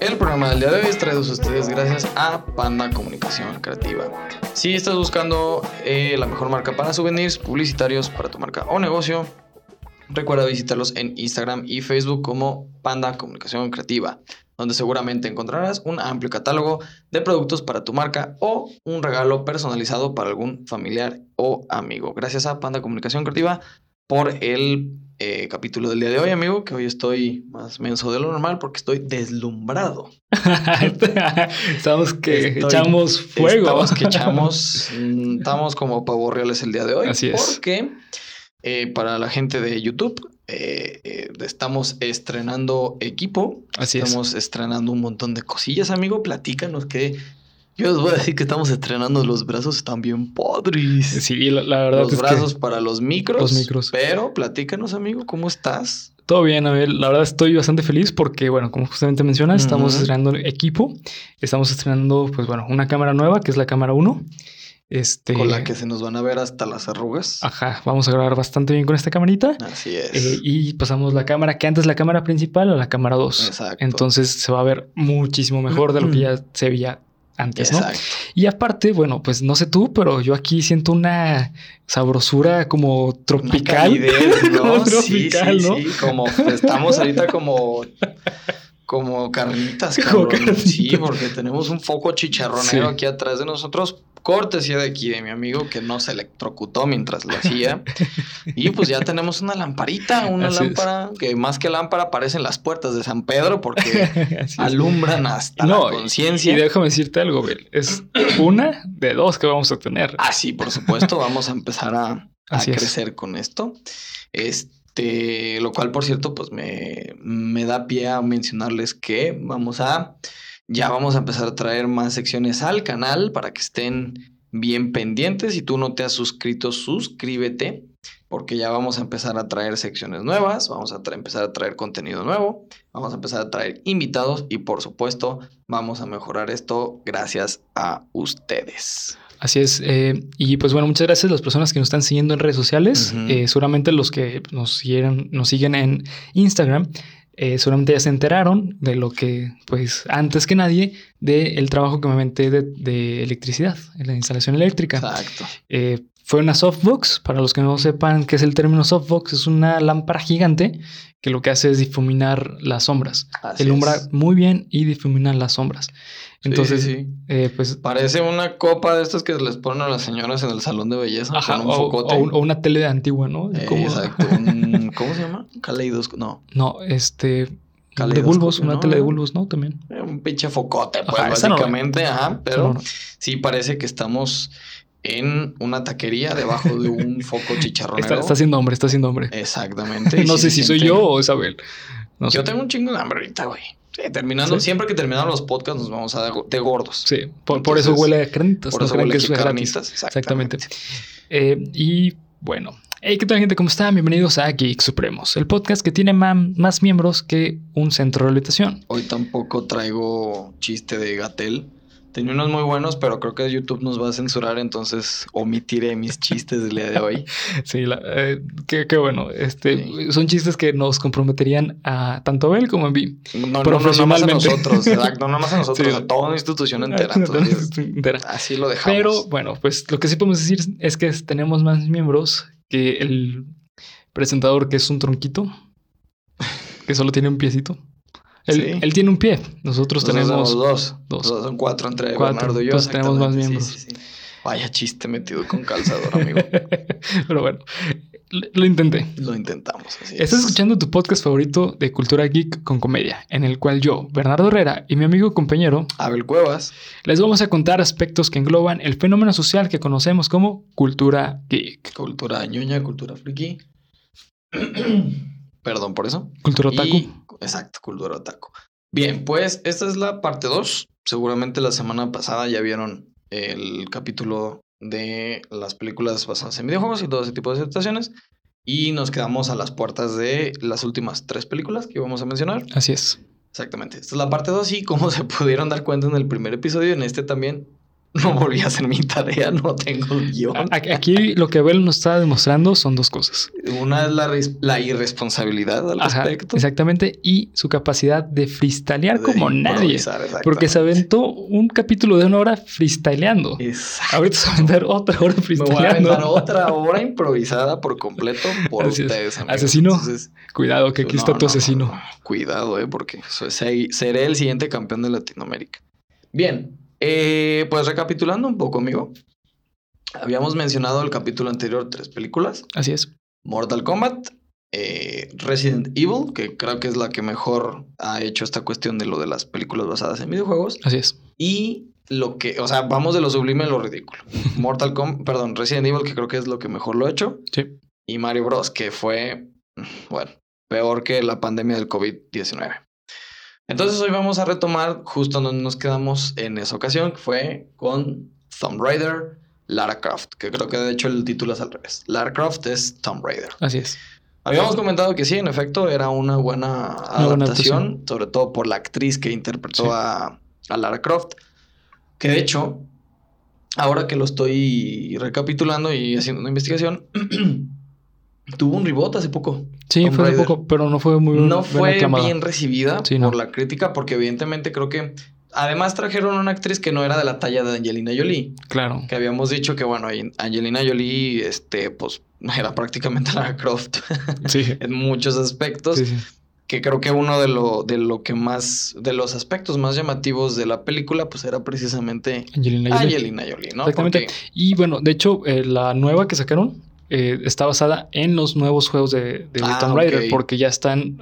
El programa del día de hoy es traído a ustedes gracias a Panda Comunicación Creativa. Si estás buscando eh, la mejor marca para souvenirs publicitarios para tu marca o negocio, recuerda visitarlos en Instagram y Facebook como Panda Comunicación Creativa, donde seguramente encontrarás un amplio catálogo de productos para tu marca o un regalo personalizado para algún familiar o amigo. Gracias a Panda Comunicación Creativa por el eh, capítulo del día de hoy, amigo, que hoy estoy más menso de lo normal porque estoy deslumbrado. estamos que echamos fuego. Estamos que echamos, estamos como pavos reales el día de hoy. Así es. Porque eh, para la gente de YouTube eh, estamos estrenando equipo. Así estamos estrenando un montón de cosillas, amigo. Platícanos qué yo les voy a decir que estamos estrenando los brazos, están bien podres. Sí, la, la verdad los es brazos para los micros. Los micros. Pero platícanos, amigo, ¿cómo estás? Todo bien, Abel. La verdad estoy bastante feliz porque, bueno, como justamente mencionas, estamos estrenando equipo. Estamos estrenando, pues bueno, una cámara nueva, que es la cámara 1. Este... Con la que se nos van a ver hasta las arrugas. Ajá, vamos a grabar bastante bien con esta camarita. Así es. Eh, y pasamos la cámara que antes la cámara principal a la cámara 2. Exacto. Entonces se va a ver muchísimo mejor de lo que ya se veía antes, Exacto. ¿no? Y aparte, bueno, pues no sé tú, pero yo aquí siento una sabrosura como tropical. Una calidez, ¿no? Como sí, tropical, sí, ¿no? sí, como estamos ahorita como como carnitas, Como carnitas. Sí, porque tenemos un foco chicharronero Sí. aquí atrás de nosotros. Cortesía de aquí de mi amigo que no se electrocutó mientras lo hacía. y pues ya tenemos una lamparita, una Así es. lámpara que más que lámpara aparecen las puertas de San Pedro porque alumbran hasta No, la conciencia. Y déjame decirte algo, Bel. Es una de dos que vamos a tener. Ah, sí, por supuesto, vamos a empezar a, a es. crecer con esto. Este, lo cual, por cierto, pues me, me da pie a mencionarles que vamos a, ya vamos a empezar a traer más secciones al canal para que estén bien pendientes. Si tú no te has suscrito, suscríbete, porque ya vamos a empezar a traer secciones nuevas, vamos a empezar a traer contenido nuevo, vamos a empezar a traer invitados y, por supuesto, vamos a mejorar esto gracias a ustedes. Así es. eh, y pues bueno, muchas gracias a las personas que nos están siguiendo en redes sociales. Eh, seguramente los que nos siguen, nos siguen en Instagram. Eh, seguramente ya se enteraron de lo que, pues, antes que nadie, del trabajo que me aventé de, de electricidad, en la instalación eléctrica. Exacto. Eh, fue una softbox. Para los que no sepan qué es el término softbox, es una lámpara gigante que lo que hace es difuminar las sombras. Así es. muy bien y difumina las sombras. Entonces, sí, sí. eh, pues Parece una copa de estas que les ponen a las señoras en el salón de belleza Ajá, con un o, focote. o un- o una tele antigua, ¿no? Eh, Como- Exacto. un- ¿Cómo se llama? Caleidoscopio. No. No, este. De bulbos, una ¿no? tele de bulbos, ¿no? También. Un pinche focote, pues, Ajá, esa no, básicamente. Ajá. Pero No, sí parece que estamos en una taquería debajo de un foco chicharronero. Está, está haciendo hombre, está haciendo hombre. Exactamente. no sé si soy yo o Isabel. No Yo sé. tengo un chingo de hambre ahorita, güey. Sí, terminando, ¿Sí? siempre que terminamos los podcasts nos vamos a dar de gordos. Sí, por, por eso huele a carnitas. Por eso huele que es carnitas. Exactamente. Eh, y bueno. Hey, ¿qué tal, gente? ¿Cómo están? Bienvenidos a Geek Supremos, el podcast que tiene más miembros que un centro de rehabilitación. Hoy tampoco traigo chiste de Gatel. Tenía unos muy buenos, pero creo que YouTube nos va a censurar, entonces omitiré mis chistes del día de hoy. Sí, la- eh, qué, qué bueno. Este, Sí. Son chistes que nos comprometerían a tanto a él como a mí. No, no, no, no más a nosotros, exacto, no más a nosotros, Sí. a toda una institución entera. Entonces, Entera. así lo dejamos. Pero bueno, pues lo que sí podemos decir es que tenemos más miembros que el presentador que es un tronquito, que solo tiene un piecito. Él, Sí. él tiene un pie, nosotros Nosotros tenemos... dos. dos. dos. Son cuatro entre Cuatro. Bernardo y yo. Tenemos más miembros. Sí, sí, sí. Vaya chiste metido con calzador, amigo. Pero bueno, lo, lo intenté. Lo intentamos. Así Estás es. escuchando tu podcast favorito de cultura geek con comedia, en el cual yo, Bernardo Herrera y mi amigo compañero Abel Cuevas. les vamos a contar aspectos que engloban el fenómeno social que conocemos como cultura geek. Cultura ñoña, cultura friki. Perdón por eso. Cultura otaku. Y- exacto, cultura otaku. Bien, pues esta es la parte 2. Seguramente la semana pasada ya vieron el capítulo de las películas basadas en videojuegos y todo ese tipo de situaciones. Y nos quedamos a las puertas de las últimas tres películas que vamos a mencionar. Así es. Exactamente. Esta es la parte 2 y como se pudieron dar cuenta en el primer episodio, en este también no volví a hacer mi tarea, no tengo guion. Aquí lo que Abel nos está demostrando son dos cosas. Una es la, la irresponsabilidad al respecto. Exactamente, y su capacidad de freestylear como nadie. Porque se aventó un capítulo de una hora freestyleando. Ahorita se va a aventar otra hora freestyleando. Me voy a otra hora improvisada por completo por ustedes. Asesino, cuidado que aquí está tu asesino. cuidado, eh, porque seré el siguiente campeón de Latinoamérica. Bien, eh, pues recapitulando un poco, amigo. Habíamos mencionado el capítulo anterior tres películas. Así es. Mortal Kombat, eh, Resident Evil, que creo que es la que mejor ha hecho esta cuestión de lo de las películas basadas en videojuegos. Así es. Y lo que, o sea, vamos de lo sublime a lo ridículo. Mortal Kombat, perdón, Resident Evil, que creo que es lo que mejor lo ha hecho. Sí. Y Mario Bros, que fue, bueno, peor que la pandemia del COVID-19. Entonces hoy vamos a retomar justo donde nos quedamos en esa ocasión, que fue con Tomb Raider, Lara Croft, que creo que de hecho el título es al revés. Lara Croft es Tomb Raider. Así es. Habíamos comentado que sí, en efecto, era una buena adaptación, sobre todo por la actriz que interpretó a, a Lara Croft. Que de hecho, ahora que lo estoy recapitulando y haciendo una investigación, tuvo un reboot hace poco. Sí, fue hace poco, pero no fue muy No fue bien recibida por la crítica, porque evidentemente creo que. Además trajeron una actriz que no era de la talla de Angelina Jolie. Claro. Que habíamos dicho que, bueno, Angelina Jolie, este, pues, era prácticamente Lara Croft. Sí. en muchos aspectos. Sí, sí. Que creo que uno de lo, de lo que más, de los aspectos más llamativos de la película, pues era precisamente Angelina Jolie, Angelina Jolie ¿no? Exactamente. Y bueno, de hecho, eh, la nueva que sacaron, eh, está basada en los nuevos juegos de, de ah, Tomb Raider, porque ya están.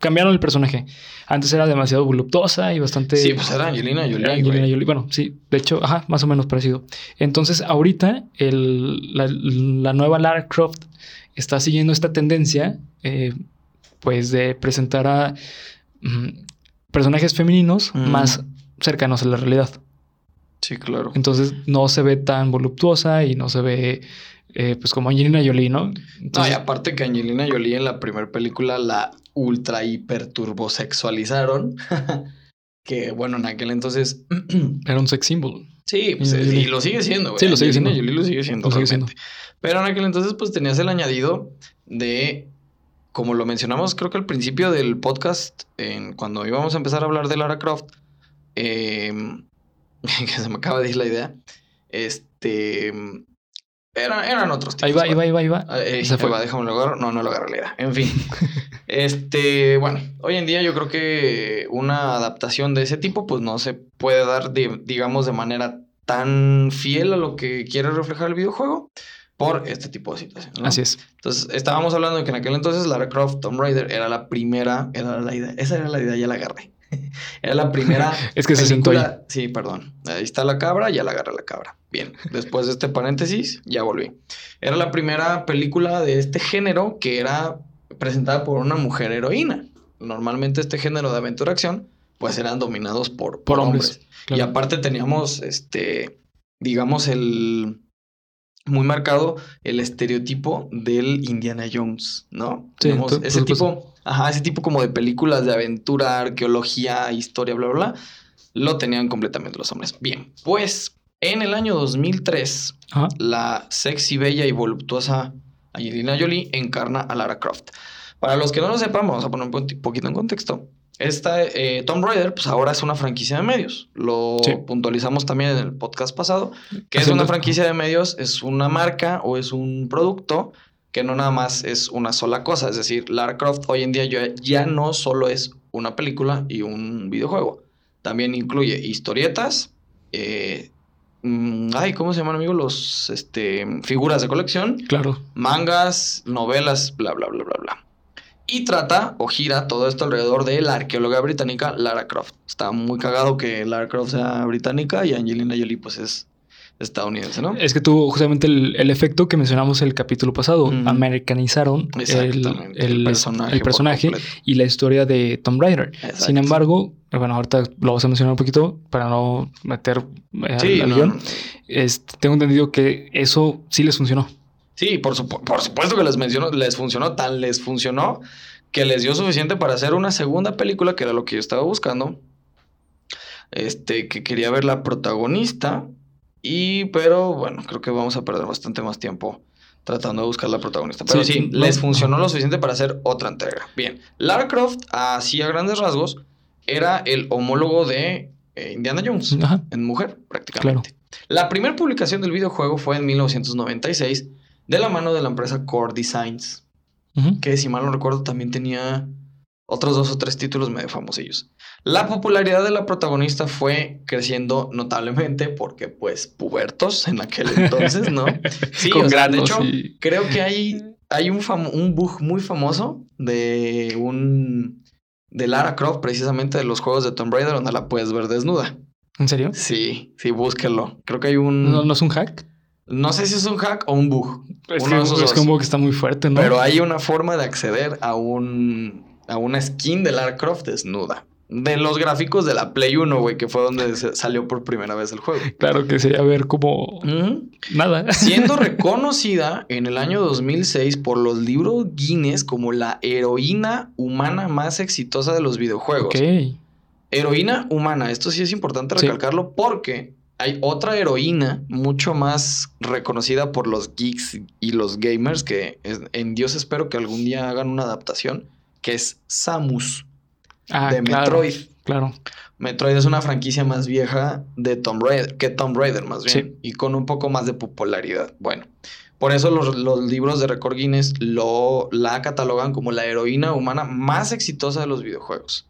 cambiaron el personaje. Antes era demasiado voluptuosa y bastante. Sí, pues era Angelina Jolie. Angelina Jolie. Bueno, sí, de hecho, ajá, más o menos parecido. Entonces, ahorita, el, la, nueva Lara Croft está siguiendo esta tendencia, eh, pues, de presentar a mm, personajes femeninos más cercanos a la realidad. Sí, claro. Entonces, no se ve tan voluptuosa y no se ve eh, pues como Angelina Jolie, ¿no? no, y aparte que Angelina Jolie en la primera película la ultra hiper turbo sexualizaron. que bueno, en aquel entonces. Era un sex symbol. Sí, pues, y lo sigue siendo, güey. Sí, lo sigue siendo. Jolie lo sigue siendo. Pero en aquel entonces, pues tenías el añadido de. Como lo mencionamos, creo que al principio del podcast, en, cuando íbamos a empezar a hablar de Lara Croft, eh, que se me acaba de ir la idea. Este eran, otros tipos. Ahí va, ahí va, ahí va, ahí va. Eh, se fue. Va, déjame lo No, no lo agarré la idea. En fin. este, bueno, hoy en día yo creo que una adaptación de ese tipo, pues no se puede dar, digamos, de manera tan fiel a lo que quiere reflejar el videojuego por este tipo de situaciones. Así es. Entonces, estábamos hablando de que en aquel entonces Lara Croft Tomb Raider era la primera, era la idea, esa era la idea, ya la agarré. Era la primera. es que se sentó ahí. Sí, perdón. Ahí está la cabra, ya la agarré la cabra. Bien, después de este paréntesis, ya volví. Era la primera película de este género que era presentada por una mujer heroína. Normalmente este género de aventura-acción, pues eran dominados por, por, hombres. Y aparte teníamos, este, digamos, el muy marcado el estereotipo del Indiana Jones, ¿no? Sí, ese tipo Ajá, ese tipo como de películas de aventura, arqueología, historia, bla, bla, bla, lo tenían completamente los hombres. Bien, pues en el año 2003, la sexy, bella y voluptuosa Angelina Jolie encarna a Lara Croft. Para los que no lo sepan, vamos a poner un poquito en contexto. Esta eh, Tomb Raider, pues ahora es una franquicia de medios. Lo puntualizamos también en el podcast pasado. Que es una franquicia de medios, es una marca o es un producto que no nada más es una sola cosa. Es decir, Lara Croft hoy en día ya no solo es una película y un videojuego. También incluye historietas, eh, mm, ay, ¿cómo se llaman, amigos? Los, este, figuras de colección. Claro. Mangas, novelas, bla, bla, bla, bla, bla. Y trata o gira todo esto alrededor de la arqueóloga británica Lara Croft. Está muy cagado que Lara Croft sea británica y Angelina Jolie pues es estadounidense, ¿no? Es que tuvo justamente el, efecto que mencionamos el capítulo pasado. Americanizaron el, personaje, y la historia de Tomb Raider. Sin embargo, bueno, ahorita lo vamos a mencionar un poquito para no meter eh, sí, al, tengo entendido que eso sí les funcionó. Sí, por, por supuesto que les, mencionó, les funcionó, tan les funcionó que les dio suficiente para hacer una segunda película, que era lo que yo estaba buscando, este, que quería ver la protagonista. Y, pero bueno, creo que vamos a perder bastante más tiempo tratando de buscar la protagonista. Pero sí, Sí, no- les funcionó lo suficiente para hacer otra entrega. Bien, Lara Croft, así a grandes rasgos, era el homólogo de eh, Indiana Jones Ajá. en mujer, prácticamente. La primera publicación del videojuego fue en 1996 de la mano de la empresa Core Designs, que si mal no recuerdo también tenía otros dos o tres títulos medio famosillos. La popularidad de la protagonista fue creciendo notablemente porque pues pubertos en aquel entonces, ¿no? Sí, Con o sea, de hecho, y- creo que hay, hay un, un bug muy famoso de un de Lara Croft, precisamente de los juegos de Tomb Raider, donde la puedes ver desnuda. ¿En serio? Sí, sí, búsquenlo. Creo que hay un. ¿No, no es un hack? No sé si es un hack o un bug, Es, Uno que, de esos es dos. como que está muy fuerte, ¿no? pero hay una forma de acceder a un a una skin de Lara Croft desnuda. De los gráficos de la Play 1, güey, que fue donde se- salió por primera vez el juego. Claro que sería ver como nada. Siendo reconocida en el año 2006 por los libros Guinness como la heroína humana más exitosa de los videojuegos. Ok. Heroína humana, esto sí es importante Sí. recalcarlo porque hay otra heroína mucho más reconocida por los geeks y los gamers que en Dios espero que algún día hagan una adaptación, que es Samus Ah, de claro. Metroid. Claro. Metroid es una franquicia más vieja de Tomb Raider, que Tomb Raider más bien, Sí. y con un poco más de popularidad. Bueno, por eso los, los libros de Record Guinness lo, la catalogan como la heroína humana más exitosa de los videojuegos.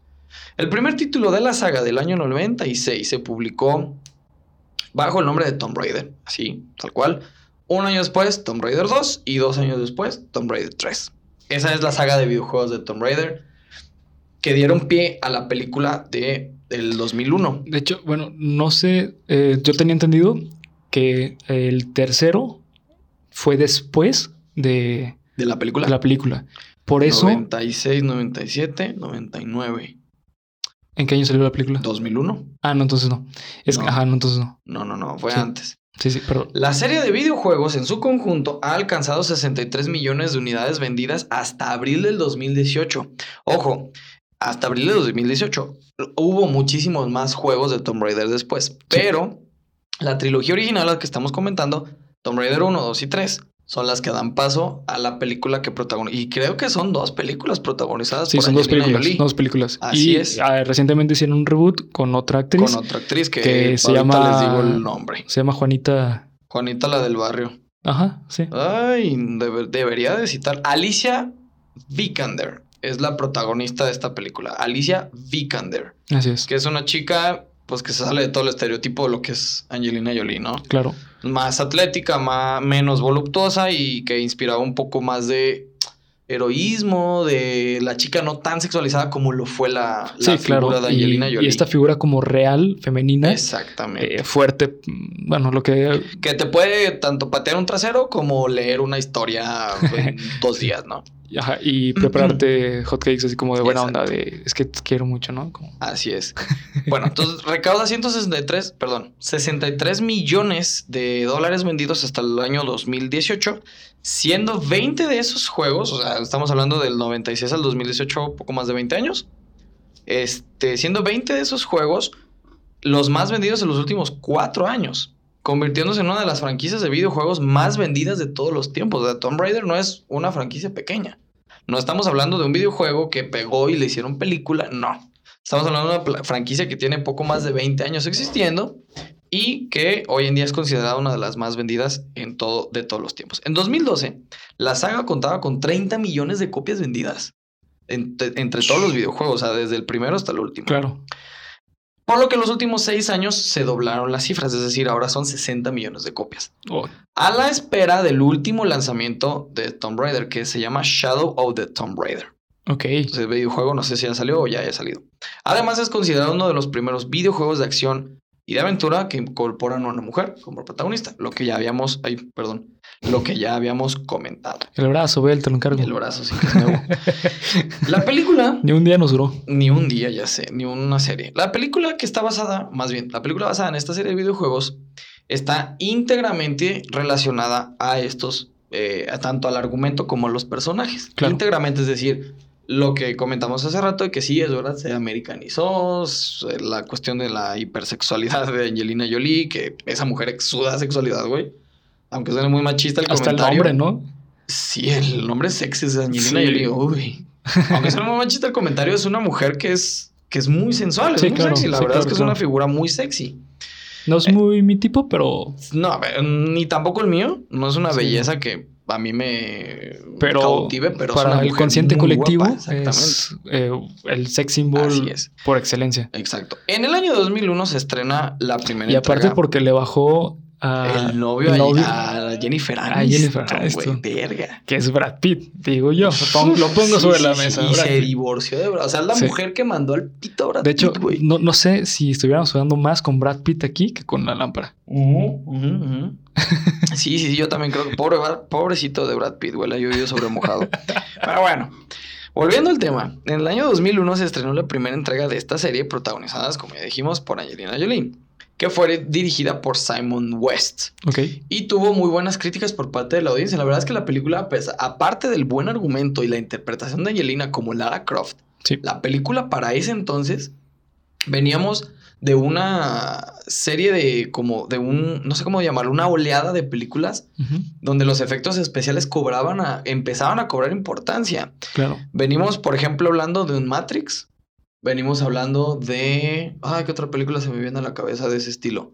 El primer título de la saga del año 96 se publicó bajo el nombre de Tomb Raider, así, tal cual. Un año después, Tomb Raider 2 y dos años después, Tomb Raider 3. Esa es la saga de videojuegos de Tomb Raider que dieron pie a la película de, del 2001. De hecho, bueno, no sé. eh, yo tenía entendido que el tercero fue después de, De la película. de la película. Por eso, 96, 97, 99, ¿en qué año salió la película? 2001. Ah, no, entonces no. Es que, No. ajá, no, entonces no. No, no, no, fue Sí. antes. Sí, sí, perdón. La serie de videojuegos en su conjunto ha alcanzado 63 millones de unidades vendidas hasta abril del 2018. Ojo, hasta abril del 2018. Hubo muchísimos más juegos de Tomb Raider después, pero la trilogía original, la que estamos comentando, Tomb Raider 1, 2 y 3, son las que dan paso a la película que protagoniza. Y creo que son dos películas protagonizadas Sí, por son dos películas. Jolie, Dos películas. Así y es. ah, recientemente hicieron un reboot con otra actriz. con otra actriz que, que se llama- les digo el nombre. Se llama Juanita. Juanita la del barrio. Ajá, sí. Ay, debe- debería de citar. Alicia Vikander es la protagonista de esta película. Alicia Vikander, Así es. que es una chica, pues que se sale de todo el estereotipo de lo que es Angelina Jolie, ¿no? Claro. Más atlética, más, menos voluptuosa y que inspiraba un poco más de heroísmo, de la chica no tan sexualizada como lo fue la, la Sí, figura claro. de Y, Angelina Jolie. y esta figura como real, femenina, Exactamente. eh, fuerte. Bueno, lo que. Que te puede tanto patear un trasero como leer una historia en dos días, ¿no? Ajá, y prepararte hotcakes así como de buena onda, de es que te quiero mucho, ¿no? Como- Así es. Bueno, entonces recauda 163, perdón, 63 millones de dólares vendidos hasta el año 2018, siendo 20 de esos juegos, o sea, estamos hablando del 96 al 2018, poco más de 20 años, este, siendo 20 de esos juegos los más vendidos en los últimos 4 años, convirtiéndose en una de las franquicias de videojuegos más vendidas de todos los tiempos. O sea, Tomb Raider no es una franquicia pequeña. No estamos hablando de un videojuego que pegó y le hicieron película, no. Estamos hablando de una franquicia que tiene poco más de 20 años existiendo y que hoy en día es considerada una de las más vendidas en todo, de todos los tiempos. En 2012, la saga contaba con 30 millones de copias vendidas entre, entre todos los videojuegos, o sea, desde el primero hasta el último. Claro. Por lo que en los últimos seis años se doblaron las cifras, es decir, ahora son 60 millones de copias. Oh, A la espera del último lanzamiento de Tomb Raider, que se llama Shadow of the Tomb Raider. ok. Ese videojuego no sé si ya salió o ya haya salido. Además es considerado uno de los primeros videojuegos de acción y de aventura que incorporan a una mujer como protagonista, lo que ya habíamos, ay, perdón, lo que ya habíamos comentado. El brazo, ve, te lo encargo. El brazo sí que es nuevo. La película Ni un día nos duró. ni un día, ya sé, ni una serie. La película que está basada, más bien, la película basada en esta serie de videojuegos está íntegramente relacionada a estos, eh, tanto al argumento como a los personajes. Claro. Íntegramente, es decir, lo que comentamos hace rato de que sí, es verdad, se americanizó, s- la cuestión de la hipersexualidad de Angelina Jolie, que esa mujer exuda sexualidad, güey. Aunque suene muy machista el Hasta el comentario. nombre, ¿no? Sí, el nombre sexy es Angelina Sí. Jolie, uy. Aunque suene muy machista el comentario, es una mujer que es, que es muy sensual, es Sí, muy claro, sexy. La sí, verdad claro, es que es una figura muy sexy. No es muy mi tipo, pero, No, a ver, ni tampoco el mío. No es una belleza que a mí me pero cautive, pero para el consciente colectivo guapa, es eh, el sex symbol es. por excelencia. Exacto. En el año 2001 se estrena la primera Y aparte entrega. porque le bajó a el novio, el a- novio, a, Jennifer A Aniston, Jennifer güey, Aniston. verga. que es Brad Pitt, digo yo. Lo pongo, lo pongo Sí, sobre sí, la sí, mesa. Y se Pitt. divorció de Brad. O sea, es la mujer que mandó al pito a Brad De hecho, Pitt, güey. no, no sé si estuviéramos jugando más con Brad Pitt aquí que con la lámpara. Ujú. Sí, sí, sí, yo también creo que pobre, pobrecito de Brad Pitt, güey, la llovió sobre mojado. Pero bueno, volviendo al tema, en el año 2001 se estrenó la primera entrega de esta serie protagonizadas, como ya dijimos, por Angelina Jolie, que fue dirigida por Simon West. Ok. Y tuvo muy buenas críticas por parte de la audiencia. La verdad es que la película, pues, aparte del buen argumento y la interpretación de Angelina como Lara Croft, Sí. la película para ese entonces veníamos de una serie de como de un no sé cómo llamarlo, una oleada de películas donde los efectos especiales cobraban a empezaban a cobrar importancia. Claro. Venimos, por ejemplo, hablando de un Matrix. Venimos hablando de ay, ¿qué otra película se me viene a la cabeza de ese estilo?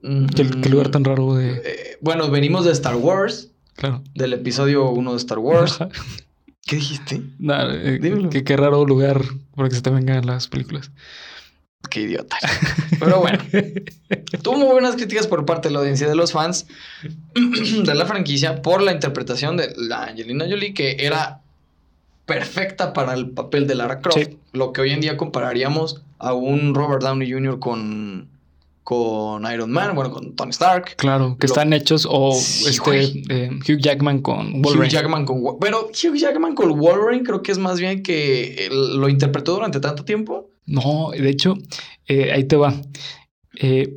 Qué, qué lugar tan raro de. Eh, bueno, venimos de Star Wars, Claro. del episodio 1 de Star Wars. Ajá. ¿Qué dijiste? Nah, eh, Dímelo. qué, qué raro lugar para que se te vengan las películas. Qué idiota. Pero bueno, tuvo muy buenas críticas por parte de la audiencia de los fans de la franquicia por la interpretación de la Angelina Jolie, que era perfecta para el papel de Lara Croft. Sí. Lo que hoy en día compararíamos a un Robert Downey Jr. con, con Iron Man, bueno, con Tony Stark. Claro, que Lo- están hechos o Sí, este eh, Hugh Jackman con Wolverine. Hugh Jackman con Pero Hugh Jackman con Wolverine creo que es más bien que lo interpretó durante tanto tiempo. No, de hecho, eh, ahí te va. Eh,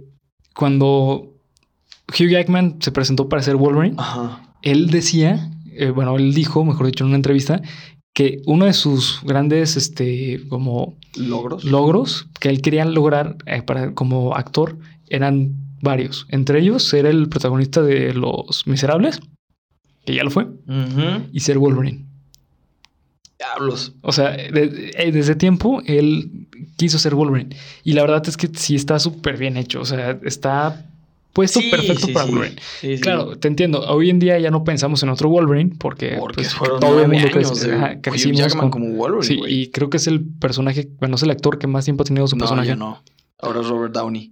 cuando Hugh Jackman se presentó para ser Wolverine, Ajá. él decía, bueno, él dijo, mejor dicho, en una entrevista, que uno de sus grandes, este, como Logros. logros que él quería lograr eh, para, como actor eran varios. Entre ellos, ser el protagonista de Los Miserables, que ya lo fue, y ser Wolverine. Diablos. O sea, de- eh, desde tiempo él quiso ser Wolverine. Y la verdad es que sí está súper bien hecho. O sea, está puesto Sí, perfecto sí, para. Wolverine. Sí. Claro, te entiendo. Hoy en día ya no pensamos en otro Wolverine porque, Porque pues, fueron todo el mundo años crece- de ajá, Hugh crecimos Jackman con- como Wolverine, Sí, y creo que es el personaje, bueno, es el actor que más tiempo ha tenido su No, personaje. ya no. Ahora es Robert Downey.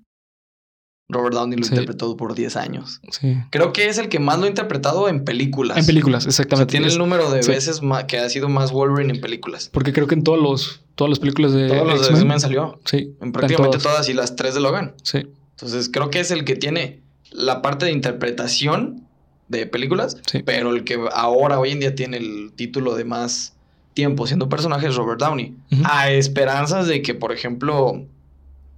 Robert Downey lo interpretó por 10 años. Sí. Creo que es el que más lo ha interpretado en películas. En películas, O sea, exactamente. tiene el número de veces que ha sido más Wolverine en películas. Porque creo que en todos los, todas las películas de Todos los de X-Men, salió. Sí, En prácticamente todas. todas y las tres de Logan. Sí, Entonces creo que es el que tiene la parte de interpretación de películas, sí. pero el que ahora, hoy en día, tiene el título de más tiempo siendo personaje es Robert Downey. A esperanzas de que, por ejemplo,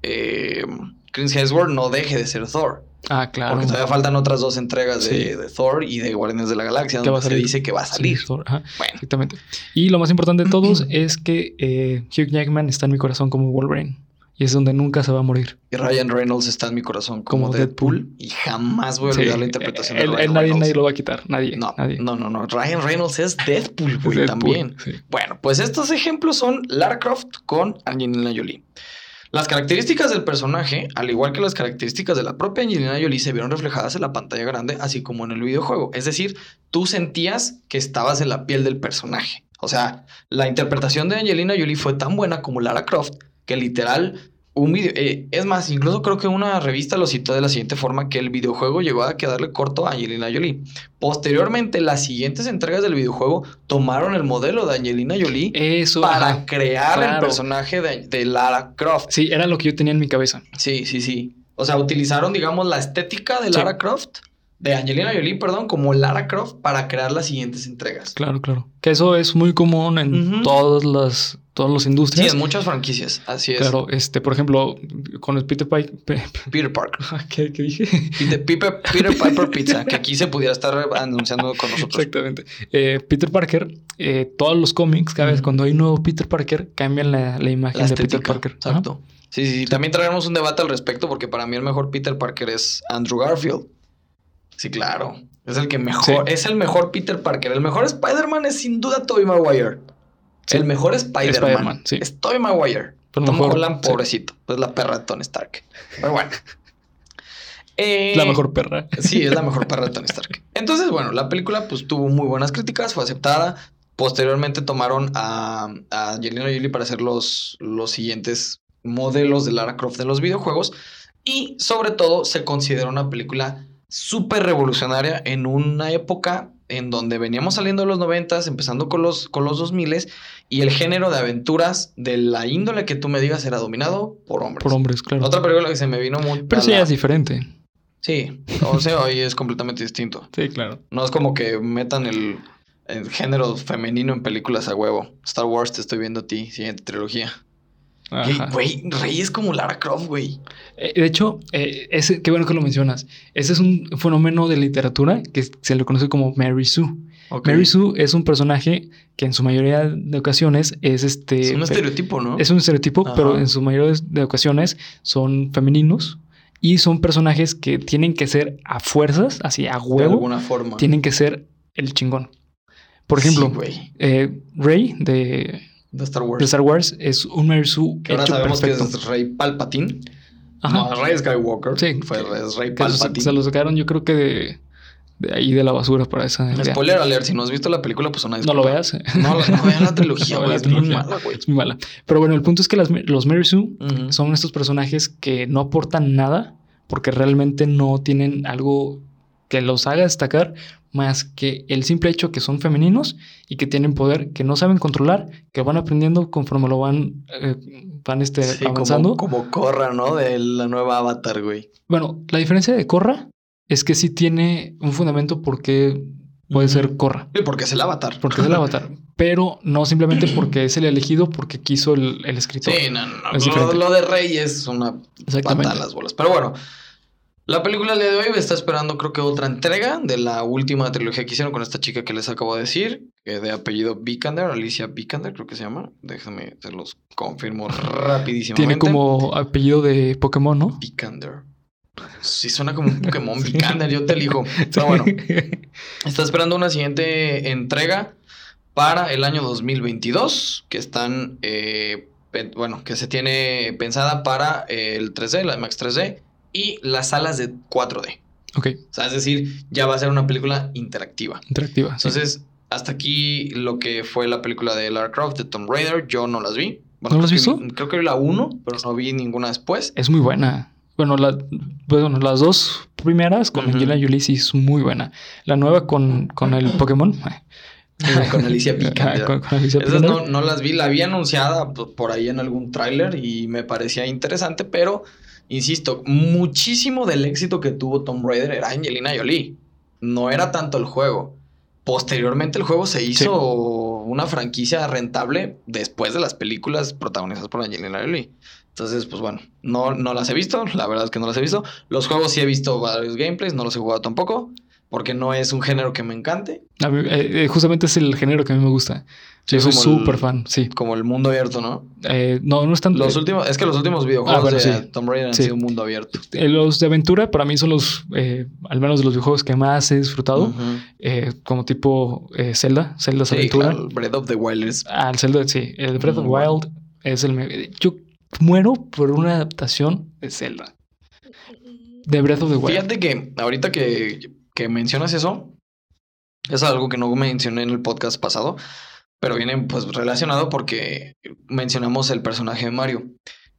eh, Chris Hemsworth no deje de ser Thor. Ah, claro. Porque todavía faltan otras dos entregas de, Sí. de Thor y de Guardianes de la Galaxia, donde se dice que va a salir. Sí, Thor, ajá, Bueno, exactamente. Y lo más importante de todos es que eh, Hugh Jackman está en mi corazón como Wolverine. Y es donde nunca se va a morir. y Ryan Reynolds está en mi corazón como, Como Deadpool, Deadpool. y jamás voy a Sí, olvidar la interpretación de Ryan él nadie, nadie lo va a quitar. Nadie. No, nadie. no, no, no. Ryan Reynolds es Deadpool, güey, Deadpool, también. sí. Bueno, pues estos ejemplos son Lara Croft con Angelina Jolie. Las características del personaje, al igual que las características de la propia Angelina Jolie, se vieron reflejadas en la pantalla grande, así como en el videojuego. Es decir, tú sentías que estabas en la piel del personaje. O sea, la interpretación de Angelina Jolie fue tan buena como Lara Croft, que literal, un video... eh, es más, incluso creo que una revista lo citó de la siguiente forma, que el videojuego llegó a quedarle corto a Angelina Jolie. Posteriormente, las siguientes entregas del videojuego tomaron el modelo de Angelina Jolie Eso. para ajá. crear el personaje de, de Lara Croft. Sí, era lo que yo tenía en mi cabeza. Sí, sí, sí. O sea, utilizaron, digamos, la estética de Sí. Lara Croft de Angelina Jolie, perdón, como Lara Croft para crear las siguientes entregas. Claro, claro. Que eso es muy común en todas las todas las Sí, industrias. en muchas franquicias, así es. Claro, este, por ejemplo, con el Peter Pike. Pe- Peter Parker. ¿Qué, qué dije? Peter, Peter, Peter Piper Pizza, que aquí se pudiera estar anunciando con nosotros. Exactamente. Eh, Peter Parker, eh, todos los cómics, cada vez Ujú. cuando hay nuevo Peter Parker, cambian la, la imagen La de Peter. Parker. Ajá. Exacto. Sí, sí, sí. También traeremos un debate al respecto porque para mí el mejor Peter Parker es Andrew Garfield. Sí, claro. Es el que mejor, Sí. es el mejor Peter Parker. El mejor Spider-Man es sin duda Tobey Maguire. Sí. El mejor Spider-Man sí. es Tobey Maguire. Pero Tom mejor, Holland, pobrecito. Es la perra de Tony Stark. Pero bueno. Eh, La mejor perra. Sí, es la mejor perra de Tony Stark. Entonces, bueno, la película pues tuvo muy buenas críticas, fue aceptada. Posteriormente tomaron a, a Angelina Jolie para hacer los, los siguientes modelos de Lara Croft de los videojuegos. Y sobre todo se considera una película súper revolucionaria en una época en donde veníamos saliendo de los noventas, empezando con los, con los 2000 y el género de aventuras de la índole que tú me digas era dominado por hombres. Por hombres, claro. Otra película que se me vino muy... Pero sí la- es diferente. Sí, o sea, hoy es completamente distinto. Sí, claro. No es como que metan el, el género femenino en películas a huevo. Star Wars, te estoy viendo a ti, siguiente trilogía. Güey, Rey es como Lara Croft, güey. Eh, de hecho, eh, ese, qué bueno que lo mencionas. Ese es un fenómeno de literatura que se le conoce como Mary Sue. Mary Sue es un personaje que en su mayoría de ocasiones es este. Es un estereotipo, ¿no? Es un estereotipo, Ajá. pero en su mayoría de ocasiones son femeninos y son personajes que tienen que ser a fuerzas, así a de huevo, alguna forma. tienen que ser el chingón. Por ejemplo, Sí, eh, Rey de, De Star Wars. de Star Wars es un Mary Sue que ahora sabemos perfecto. que es Rey Palpatine. Ajá. No, Rey Skywalker. Sí. Fue es Rey Que se, Palpatine. se lo sacaron, yo creo que de, de ahí de la basura para esa idea. Spoiler alert, si no has visto la película, pues una No lo disculpa. veas. No, no vean la trilogía, güey. es muy mala, güey. Es muy mala. Pero bueno, el punto es que las, los Mary Sue son estos personajes que no aportan nada porque realmente no tienen algo que los haga destacar más que el simple hecho que son femeninos y que tienen poder que no saben controlar, que van aprendiendo conforme lo van, eh, van este, Sí, avanzando. Como, como Corra, ¿no? De la nueva Avatar, güey. Bueno, la diferencia de Korra es que sí tiene un fundamento porque puede ser Korra, Sí, porque es el Avatar. porque es el avatar, pero no simplemente porque es el elegido porque quiso el, el escritor. Sí, no, no, no. Lo, de Rey es una patada las bolas. Pero bueno, la película de hoy está esperando, creo que otra entrega de la última trilogía que hicieron con esta chica que les acabo de decir, de apellido Vikander, Alicia Vikander, creo que se llama. Déjame, se los confirmo rapidísimamente. Tiene como apellido de Pokémon, ¿no? Vikander. Sí, suena como un Pokémon Vikander, yo te elijo. Pero bueno, está esperando una siguiente entrega para el año 2022, que están, eh, bueno, que se tiene pensada para el 3D, la IMAX 3D y las salas de 4D. ok, O sea, es decir, ya va a ser una película interactiva. interactiva. sí. Entonces, hasta aquí lo que fue la película de Lara Croft, de Tomb Raider, yo no las vi. Bueno, ¿No las visto? vi- creo que vi la 1, pero no vi ninguna después. Es muy buena. Bueno, la- bueno, las dos primeras con Ujú. Angelina Jolie sí es muy buena. La nueva con, con el Pokémon. con Alicia. Con, con Alicia Esas no, no las vi, la vi anunciada por ahí en algún tráiler y me parecía interesante, pero insisto, muchísimo del éxito que tuvo Tomb Raider era Angelina Jolie. No era tanto el juego. Posteriormente el juego se hizo una franquicia rentable después de las películas protagonizadas por Angelina Jolie. Entonces, pues bueno, no, no las he visto, la verdad es que no las he visto. Los juegos sí he visto varios gameplays, no los he jugado tampoco, porque no es un género que me encante, A mí, eh, eh, justamente es el género que a mí me gusta. Sí, Yo soy súper fan, sí. como el mundo abierto, ¿no? Eh, no, no es tan... Los eh, últimos, es que los últimos videojuegos Ah, bueno, de sí. Tomb Raider han Sí. sido un mundo abierto. eh, los de aventura para mí son los, eh, al menos de los videojuegos que más he disfrutado. Eh, como tipo eh, Zelda, Zelda es Sí, aventura. claro, Breath of the Wild es Ah, el Zelda, sí. El Breath of the. Wild es el... Yo muero por una adaptación de Zelda. De Breath of the Wild. Fíjate que ahorita que, que mencionas eso, es algo que no mencioné en el podcast pasado, pero viene pues relacionado porque mencionamos el personaje de Mario.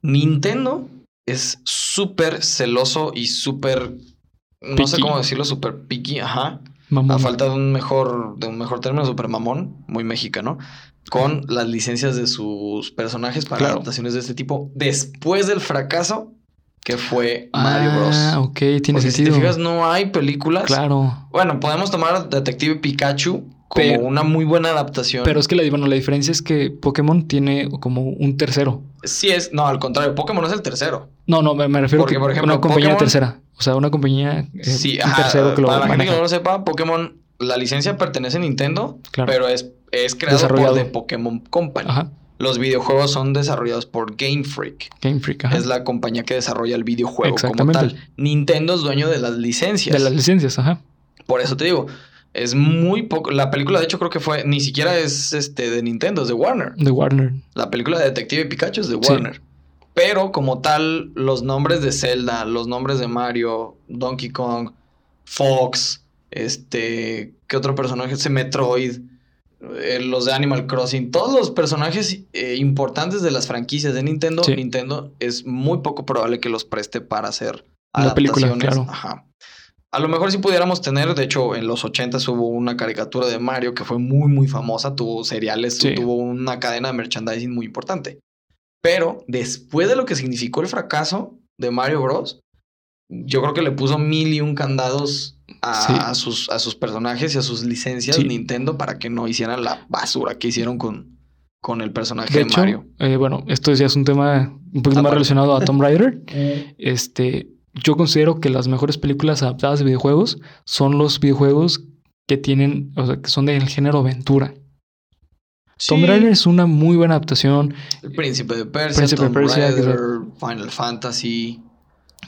Nintendo es súper celoso y súper, no sé cómo decirlo, súper picky, ajá. Mamón. A falta de un mejor, de un mejor término, super mamón, muy mexicano, con las licencias de sus personajes para Claro. adaptaciones de este tipo, después del fracaso que fue Mario Bros. Ah, ok, tiene Porque si sentido. te fijas, no hay películas. Claro. Bueno, podemos tomar Detective Pikachu como Pero- una muy buena adaptación. Pero es que la, bueno, la diferencia es que Pokémon tiene como un tercero. sí es, no, al contrario, Pokémon es el tercero. No, no, me, me refiero Porque, que por ejemplo, una compañía Pokémon- tercera. O sea, una compañía eh, sí, un ajá, tercero que lo para la gente que no lo sepa, Pokémon, la licencia pertenece a Nintendo, Claro. pero es, es creado por The Pokémon Company. Ajá. Los videojuegos son desarrollados por Game Freak. Game Freak. Ajá. Es la compañía que desarrolla el videojuego como Exactamente. tal. Nintendo es dueño de las licencias. De las licencias, ajá. Por eso te digo, es muy poco. La película, de hecho, creo que fue. Ni siquiera es este de Nintendo, es de Warner. De Warner. La película de Detective Pikachu es de Sí. Warner. Pero como tal, los nombres de Zelda, los nombres de Mario, Donkey Kong, Fox, este. ¿Qué otro personaje? Ese Metroid. eh, los de Animal Crossing, todos los personajes eh, importantes de las franquicias de Nintendo, Sí. Nintendo es muy poco probable que los preste para hacer Una película, adaptaciones. claro. Ajá. A lo mejor si pudiéramos tener, de hecho, en los 80 hubo una caricatura de Mario que fue muy, muy famosa, tuvo seriales, Sí. tuvo una cadena de merchandising muy importante. Pero después de lo que significó el fracaso de Mario Bros., yo creo que le puso mil y un candados a, Sí. a sus, a sus personajes y a sus licencias Sí. Nintendo para que no hicieran la basura que hicieron con, con el personaje De de, hecho, Mario. eh, bueno, esto ya es un tema un poquito más Aparte. relacionado a Tomb Raider. Este, yo considero que las mejores películas adaptadas de videojuegos son los videojuegos que tienen, o sea, que son del género aventura. Tomb Sí. Raider es una muy buena adaptación. El Príncipe de Persia, Príncipe de Tomb Persia, Final Fantasy.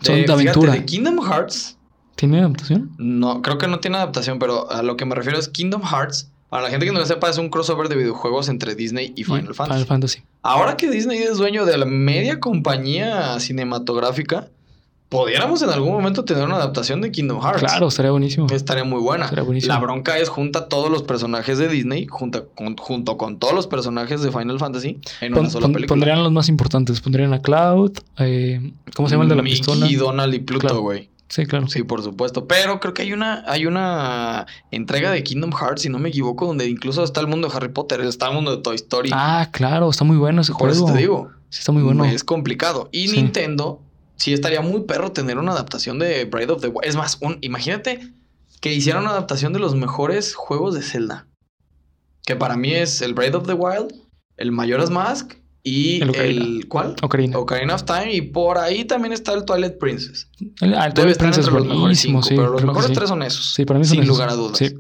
Son de fíjate, aventura. de Kingdom Hearts, ¿Tiene adaptación? no, creo que no tiene adaptación, pero a lo que me refiero es Kingdom Hearts. Para la gente que no lo sepa, es un crossover de videojuegos entre Disney y Final Y Fantasy. Final Fantasy. Ahora que Disney es dueño de la media compañía cinematográfica, pudiéramos en algún momento tener una adaptación de Kingdom Hearts. Claro, estaría buenísimo. Estaría muy buena. Estaría buenísimo. La bronca es junta todos los personajes de Disney junta con- junto con todos los personajes de Final Fantasy en Pon- una sola pon- película. pondrían los más importantes. Pondrían a Cloud. eh, ¿Cómo se llama el de la Mickey, pistola? Donald y Pluto, Claro. güey. Sí, claro. Sí, por supuesto. Pero creo que hay una, hay una entrega de Kingdom Hearts, si no me equivoco, donde incluso está el mundo de Harry Potter, está el mundo de Toy Story. Ah, claro, está muy bueno ese por juego. eso te digo. Sí, está muy bueno. Es complicado. Y Sí. Nintendo, sí estaría muy perro tener una adaptación de Breath of the Wild. Es más, un, imagínate que hicieran una adaptación de los mejores juegos de Zelda. Que para mí es el Breath of the Wild, el Majora's Mask y El el... Ocarina. ¿Cuál? Ocarina. Ocarina of Time. Y por ahí también está el Twilight Princess. El, ah, el Twilight Princess es los mejores buenísimo, cinco, sí. pero los mejores sí. tres son esos. Sí, para mí son Sin esos. lugar a dudas. Sí.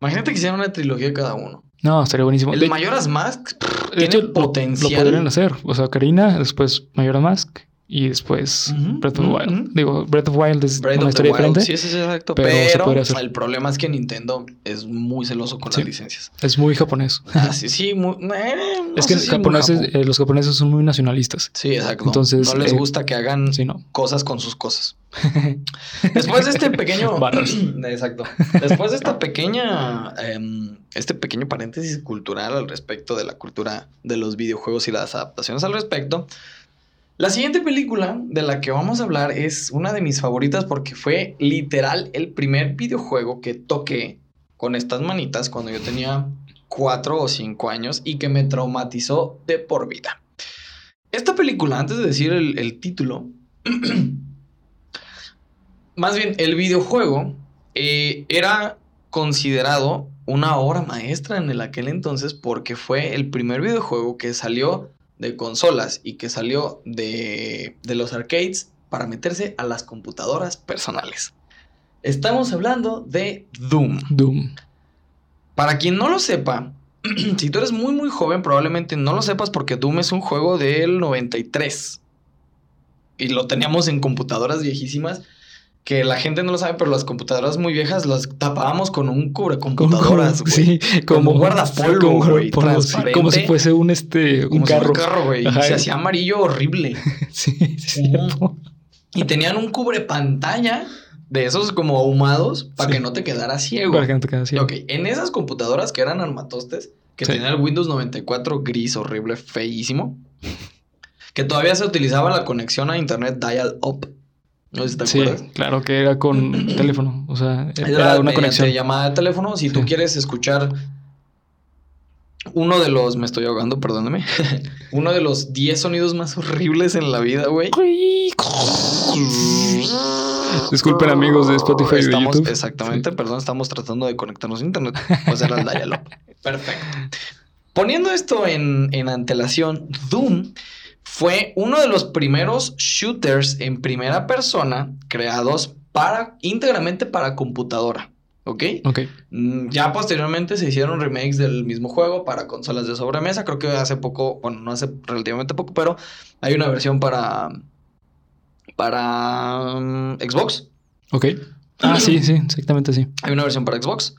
Imagínate que hicieran una trilogía cada uno. No, estaría buenísimo. El de, Majora's Mask pff, de tiene hecho, potencial. Lo, podrían hacer. O sea, Ocarina, después Majora Mask y después Breath of the Wild. Digo, Breath of the Wild es Breath una of the historia Wild, diferente. Sí, sí, sí, exacto. pero se el problema es que Nintendo es muy celoso con Sí. las licencias. Es muy japonés. Ah, sí, sí, muy, eh, no es que sé si muy japoneses, Japón. eh, los japoneses son muy nacionalistas. Sí, exacto. entonces, no les eh, gusta que hagan Sí, no. cosas con sus cosas. Después de este pequeño. Exacto. Después de esta pequeña. em, este pequeño paréntesis cultural al respecto de la cultura de los videojuegos y las adaptaciones al respecto. La siguiente película de la que vamos a hablar es una de mis favoritas porque fue literal el primer videojuego que toqué con estas manitas cuando yo tenía cuatro o cinco años y que me traumatizó de por vida. Esta película, antes de decir el, el título, más bien el videojuego eh, era considerado una obra maestra en el aquel entonces porque fue el primer videojuego que salió de consolas y que salió de, de los arcades para meterse a las computadoras personales. Estamos hablando de Doom. Doom. Para quien no lo sepa, si tú eres muy muy joven probablemente no lo sepas porque Doom es un juego del 93. Y lo teníamos en computadoras viejísimas que la gente no lo sabe, pero las computadoras muy viejas las tapábamos con un cubre computadoras, güey. sí, Como como guardapolvo, güey, transparente. como si fuese un este un Como si carro. un carro, güey. Se hacía amarillo horrible. sí, sí. Y tenían un cubre pantalla de esos como ahumados para Sí. que no te quedara ciego. Para que no te quedes así. Ok, en esas computadoras que eran armatostes, que Sí. tenían el Windows 94 gris, horrible, feísimo, que todavía se utilizaba la conexión a internet dial-up. No sé si te Sí, acuerdas. claro que era con teléfono, o sea, Era, era una conexión. llamada de teléfono. Si tú quieres escuchar uno de los, me estoy ahogando, perdóname. uno de los 10 sonidos más horribles en la vida, güey. Disculpen amigos de Spotify y de Estamos, YouTube. exactamente, perdón, estamos tratando de conectarnos a internet. Pues era el dial-up. Perfecto. Poniendo esto en, en antelación, Doom fue uno de los primeros shooters en primera persona creados para íntegramente para computadora. ¿Ok? Ok. Mm, Ya posteriormente se hicieron remakes del mismo juego para consolas de sobremesa. Creo que hace poco, bueno, no hace relativamente poco, pero hay una versión para para mm, Xbox. Ok. Ah, sí, sí, exactamente sí. Hay una versión para Xbox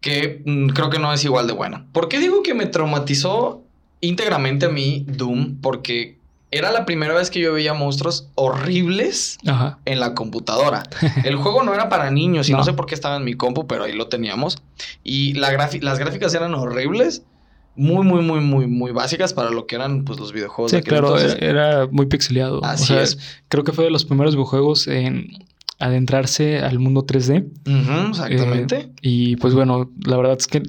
que mm, creo que no es igual de buena. ¿Por qué digo que me traumatizó íntegramente a mí Doom? Porque era la primera vez que yo veía monstruos horribles Ajá. en la computadora. El juego no era para niños y no, No. sé por qué estaba en mi compu, pero ahí lo teníamos. Y la las gráficas eran horribles, muy, muy, muy, muy, muy básicas para lo que eran pues, los videojuegos. de Sí, aquel claro, entonces. era, muy pixeleado. Así o sea, es. Creo que fue de los primeros videojuegos en adentrarse al mundo 3D. Ujú, exactamente. Eh, y pues bueno, la verdad es que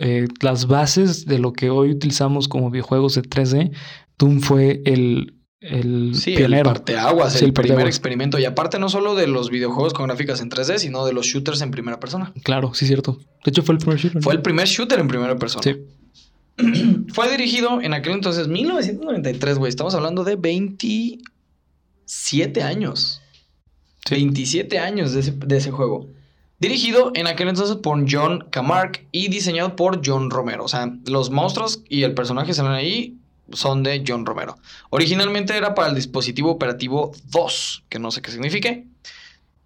eh, las bases de lo que hoy utilizamos como videojuegos de 3D, Doom fue el, el Sí, pionero. el parteaguas, Sí, el el primer parteaguas. experimento. Y aparte no solo de los videojuegos con gráficas en 3D, sino de los shooters en primera persona. Claro, sí, cierto. De hecho, fue el primer shooter. Fue el primer shooter en primera persona. Sí. Fue dirigido en aquel entonces, 1993, güey. Estamos hablando de 27 años. Sí. 27 años de ese, de ese juego. Dirigido en aquel entonces por John Camargue y diseñado por John Romero. O sea, los monstruos y el personaje que salen ahí son de John Romero. Originalmente era para el dispositivo operativo 2, que no sé qué signifique,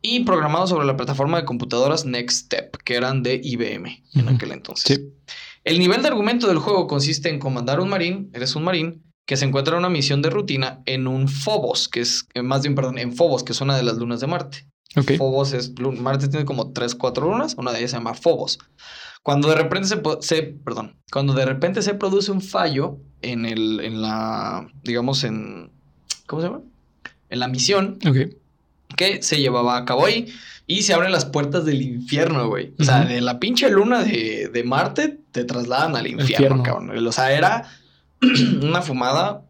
y programado sobre la plataforma de computadoras Next Step, que eran de IBM en aquel entonces. Sí. El nivel de argumento del juego consiste en comandar un marín, eres un marín, que se encuentra en una misión de rutina en un Phobos, que es, eh, más bien, perdón, en Phobos, que es una de las lunas de Marte. Ok. Phobos es, Marte tiene como 3, 4 lunas, una de ellas se llama Phobos. Cuando de repente se, perdón, cuando de repente se produce un fallo en el, en la, digamos, en, ¿cómo se llama? En la misión, que se llevaba a cabo ahí. Y se abren las puertas del infierno, güey. O sea, de la pinche luna de, de Marte te trasladan al infierno, Infierno. cabrón. O sea, era una fumada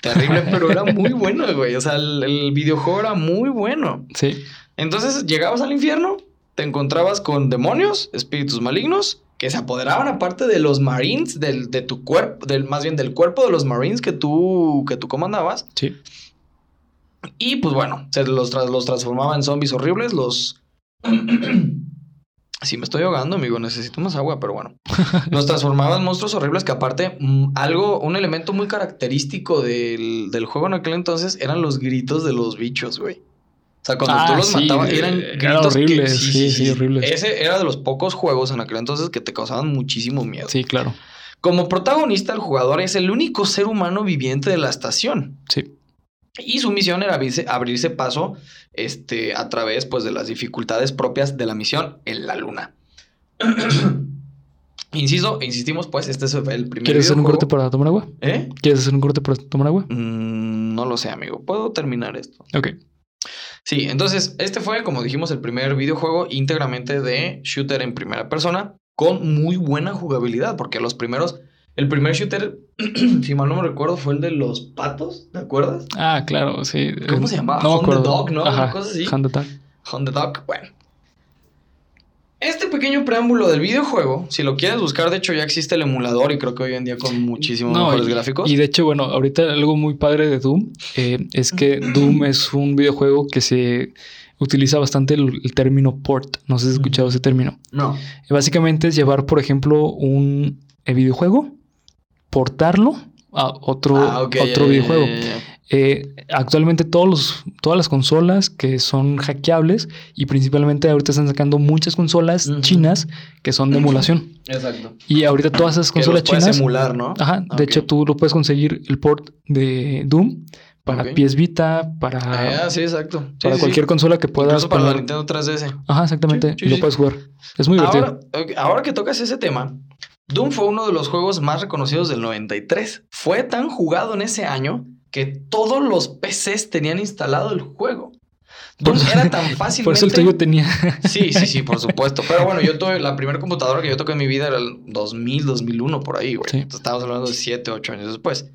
terrible, pero era muy buena, güey. O sea, el, el videojuego era muy bueno. Sí. Entonces llegabas al infierno, te encontrabas con demonios, espíritus malignos, que se apoderaban aparte de los marines, del, de tu cuerpo, del, más bien del cuerpo de los marines que tú, que tú comandabas. Sí. Y pues bueno, se los, tra- los transformaba en zombies horribles, los... Sí, me estoy ahogando, amigo, necesito más agua, pero bueno. Los transformaba en monstruos horribles que aparte, mm, algo, un elemento muy característico del, del juego en aquel entonces eran los gritos de los bichos, güey. O sea, cuando Ah, tú los sí, matabas, eh, eran eran gritos que- horribles, sí, sí, horribles. Ese era de los pocos juegos en aquel entonces que te causaban muchísimo miedo. Sí, claro. Como protagonista, el jugador es el único ser humano viviente de la estación. Sí. Y su misión era abrirse, abrirse paso este, a través pues, de las dificultades propias de la misión en la luna. Insisto, insistimos, pues, este es el primer ¿Quieres hacer un corte para tomar agua? ¿Eh? ¿Quieres hacer un corte para tomar agua? Mm, no lo sé, amigo. ¿Puedo terminar esto? Ok. Sí, entonces, este fue, como dijimos, el primer videojuego íntegramente de shooter en primera persona con muy buena jugabilidad, porque los primeros, el primer shooter, si mal no me recuerdo, fue el de los patos, ¿te acuerdas? Ah, claro, sí. ¿Cómo se llamaba? No Hunt the. Dog, ¿no? Una Ajá. cosa así. Hunt the Dog. Hunt the Dog, bueno. Este pequeño preámbulo del videojuego, si lo quieres buscar, de hecho ya existe el emulador y creo que hoy en día con muchísimos No, mejores y, gráficos. Y de hecho, bueno, ahorita algo muy padre de Doom eh, es que Doom es un videojuego que se utiliza bastante el, el término port. No sé si has escuchado ese término. No. Eh, Básicamente es llevar, por ejemplo, un eh, videojuego, portarlo a otro, Ah, otro videojuego. ya, ya. Eh, actualmente todos los, todas las consolas que son hackeables y principalmente ahorita están sacando muchas consolas chinas que son de emulación. Exacto. Y ahorita todas esas Que los consolas chinas... emular, ¿no? Ajá, de hecho tú lo puedes conseguir el port de Doom para Ok. PS Vita, para, Ah, sí, exacto. Sí, para sí, cualquier sí. consola que puedas Incluso para la. Nintendo 3DS. Ajá, exactamente, Sí, sí, y lo puedes jugar. Es muy divertido. Ahora, ahora que tocas ese tema, Doom fue uno de los juegos más reconocidos del 93. Fue tan jugado en ese año que todos los PCs tenían instalado el juego. Doom era tan fácilmente... Por eso el tuyo tenía... Sí, sí, sí, por supuesto. Pero bueno, yo tuve... La primera computadora que yo toqué en mi vida era el 2000, 2001, por ahí, güey. Sí. Entonces, estábamos hablando de 7, 8 años después.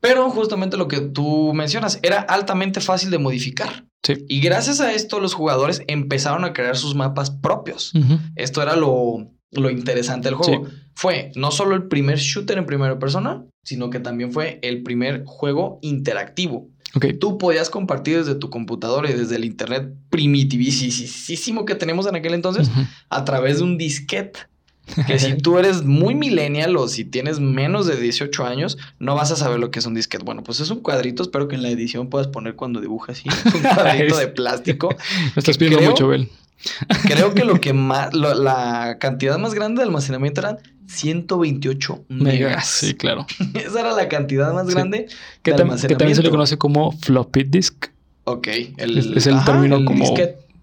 Pero justamente lo que tú mencionas, era altamente fácil de modificar. Sí. Y gracias a esto los jugadores empezaron a crear sus mapas propios. Esto era lo, lo interesante del juego. Fue no solo el primer shooter en primera persona, sino que también fue el primer juego interactivo. Ok. Tú podías compartir desde tu computadora y desde el internet primitivísimo que tenemos en aquel entonces a través de un disquete. Que si tú eres muy millennial o si tienes menos de 18 años, no vas a saber lo que es un disquete. Bueno, pues es un cuadrito. Espero que en la edición puedas poner cuando dibujas así. Un cuadrito de plástico. Me estás pidiendo creo- mucho, Bel. Creo que lo que más, lo- la cantidad más grande de almacenamiento eran 128 megas. Megas, sí, claro. Esa era la cantidad más Sí. grande Que, de tam- que también se le conoce como floppy disk. Ok, Es- es el término como-.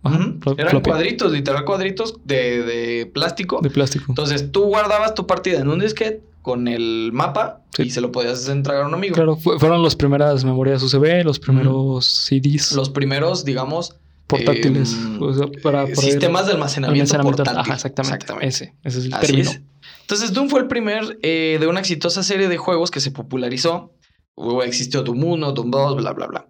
Ajá, Eran floppy. cuadritos, literal cuadritos de, de plástico. De plástico. Entonces tú guardabas tu partida en un disquete con el mapa Sí. y se lo podías entregar a un amigo. Claro, fu- fueron las primeras memorias USB, los primeros CDs Los primeros, digamos, portátiles. em, o sea, para sistemas de almacenamiento, almacenamiento. portátil. Ajá, exactamente. Ese, ese es el Así término. es. Entonces, Doom fue el primer eh, de una exitosa serie de juegos que se popularizó. Luego existió Doom 1, Doom 2, bla, bla, bla.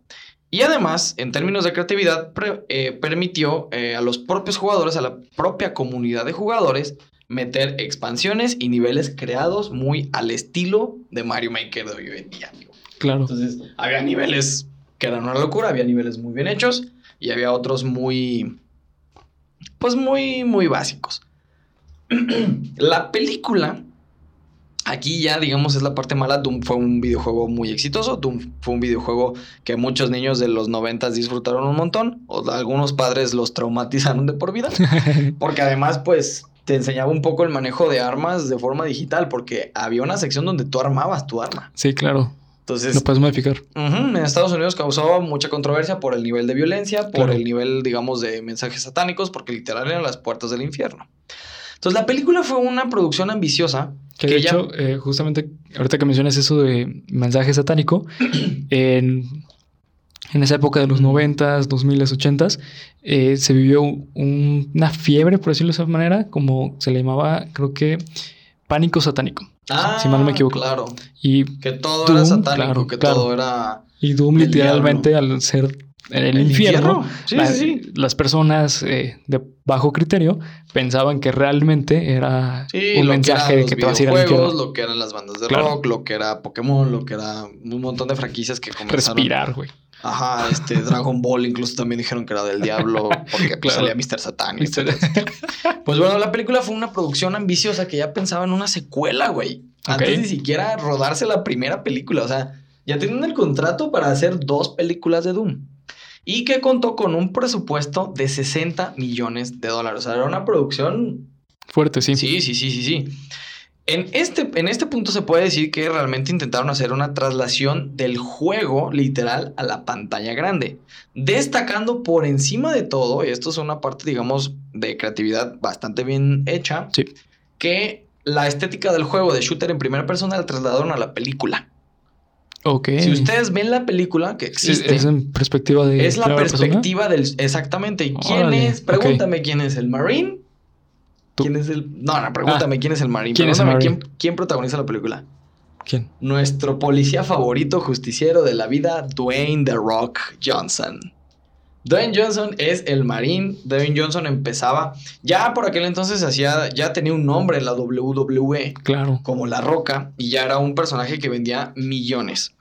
Y además, en términos de creatividad, pre- eh, permitió eh, a los propios jugadores, a la propia comunidad de jugadores, meter expansiones y niveles creados muy al estilo de Mario Maker de hoy en día. amigo. Claro. Entonces, había niveles que eran una locura, había niveles muy bien hechos y había otros muy, pues muy, muy básicos. la película, aquí ya digamos es la parte mala, Doom fue un videojuego muy exitoso, Doom fue un videojuego que muchos niños de los 90 disfrutaron un montón, o algunos padres los traumatizaron de por vida, porque además pues te enseñaba un poco el manejo de armas de forma digital, porque había una sección donde tú armabas tu arma. sí, claro. Entonces, Lo puedes modificar. En Estados Unidos causaba mucha controversia por el nivel de violencia, por Claro. el nivel, digamos, de mensajes satánicos, porque literal eran las puertas del infierno. Entonces, la película fue una producción ambiciosa. Que Que de hecho, eh, justamente ahorita que mencionas eso de mensaje satánico, en, en esa época de los 90s, 2000s, 80s, eh, se vivió un- una fiebre, por decirlo de esa manera, como se le llamaba, creo que pánico satánico. Si mal no me equivoco. Ah, Claro, Y, que todo Doom, era satánico, claro, que claro. todo era. y Doom El literalmente al ser en el, infierno, Sí, la- sí, las personas eh, de bajo criterio pensaban que realmente era Sí, un mensaje que de que te vas a ir al infierno. lo que eran las bandas de Claro. rock, lo que era Pokémon, lo que era un montón de franquicias que comenzaron. Respirar, güey. Ajá, este Dragon Ball incluso también dijeron que era del diablo porque pues, Claro. salía Mr. Satan. y Mr. etcétera. Pues bueno, la película fue una producción ambiciosa que ya pensaba en una secuela, güey. Antes ni siquiera rodarse la primera película. O sea, ya tenían el contrato para hacer dos películas de Doom. Y que contó con un presupuesto de 60 millones de dólares. O sea, era una producción Fuerte, sí. Sí, sí, sí, sí, sí. En este, en este punto se puede decir que realmente intentaron hacer una traslación del juego literal a la pantalla grande, destacando por encima de todo, y esto es una parte, digamos, de creatividad bastante bien hecha, Sí. que la estética del juego de shooter en primera persona la trasladaron a la película. Ok. Si ustedes ven la película que existe, es en perspectiva de. es la primera persona? perspectiva del... Exactamente. ¿Y quién Órale, es? Pregúntame quién es el Marine. Tú. ¿Quién es el...? No, no, pregúntame quién es el Marine. ¿quién es el Pregúntame Marine? ¿quién, quién protagoniza la película? ¿Quién? Nuestro policía favorito, justiciero de la vida, Dwayne The Rock Johnson. Dwayne Johnson es el Marine. Dwayne Johnson empezaba... Ya por aquel entonces hacía... Ya tenía un nombre en la WWE Claro. como La Roca y ya era un personaje que vendía millones.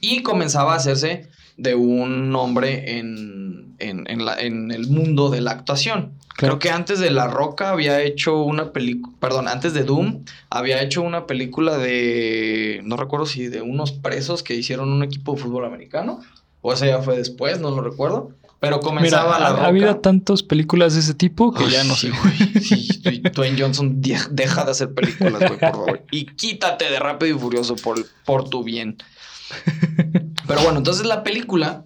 Y comenzaba a hacerse de un nombre en, en, en la- en el mundo de la actuación. Claro. Creo que antes de La Roca había hecho una película, perdón, antes de Doom había hecho una película de, no recuerdo si de unos presos que hicieron un equipo de fútbol americano, o esa ya fue después, no lo recuerdo, pero Mira, comenzaba La ha, Roca. ha habido tantas películas de ese tipo que ya no sí, sé. güey. Sí, Dwayne Johnson, de- deja de hacer películas, güey, por favor. Y quítate de Rápido y Furioso por, por tu bien. Pero bueno, entonces la película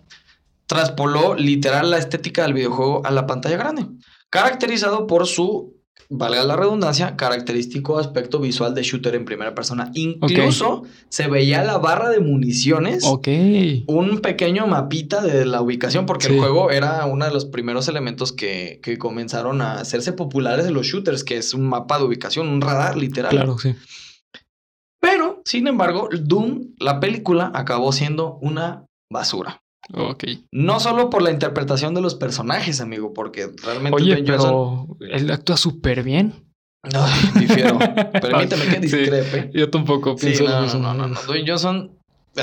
traspoló literal la estética del videojuego a la pantalla grande, caracterizado por su valga la redundancia, característico aspecto visual de shooter en primera persona. Incluso se veía la barra de municiones. Un pequeño mapita de la ubicación, porque Sí. el juego era uno de los primeros elementos que, que comenzaron a hacerse populares en los shooters, que es un mapa de ubicación, un radar literal. Claro, sí. Pero, sin embargo, Doom, la película, acabó siendo una basura. Ok. No solo por la interpretación de los personajes, amigo, porque realmente Oye, Dwayne Johnson- pero él actúa súper bien. Ay, difiero. Permíteme que Sí. discrepe. Yo tampoco Sí, pienso no, lo no, no, no, no. Dwayne Johnson. eh,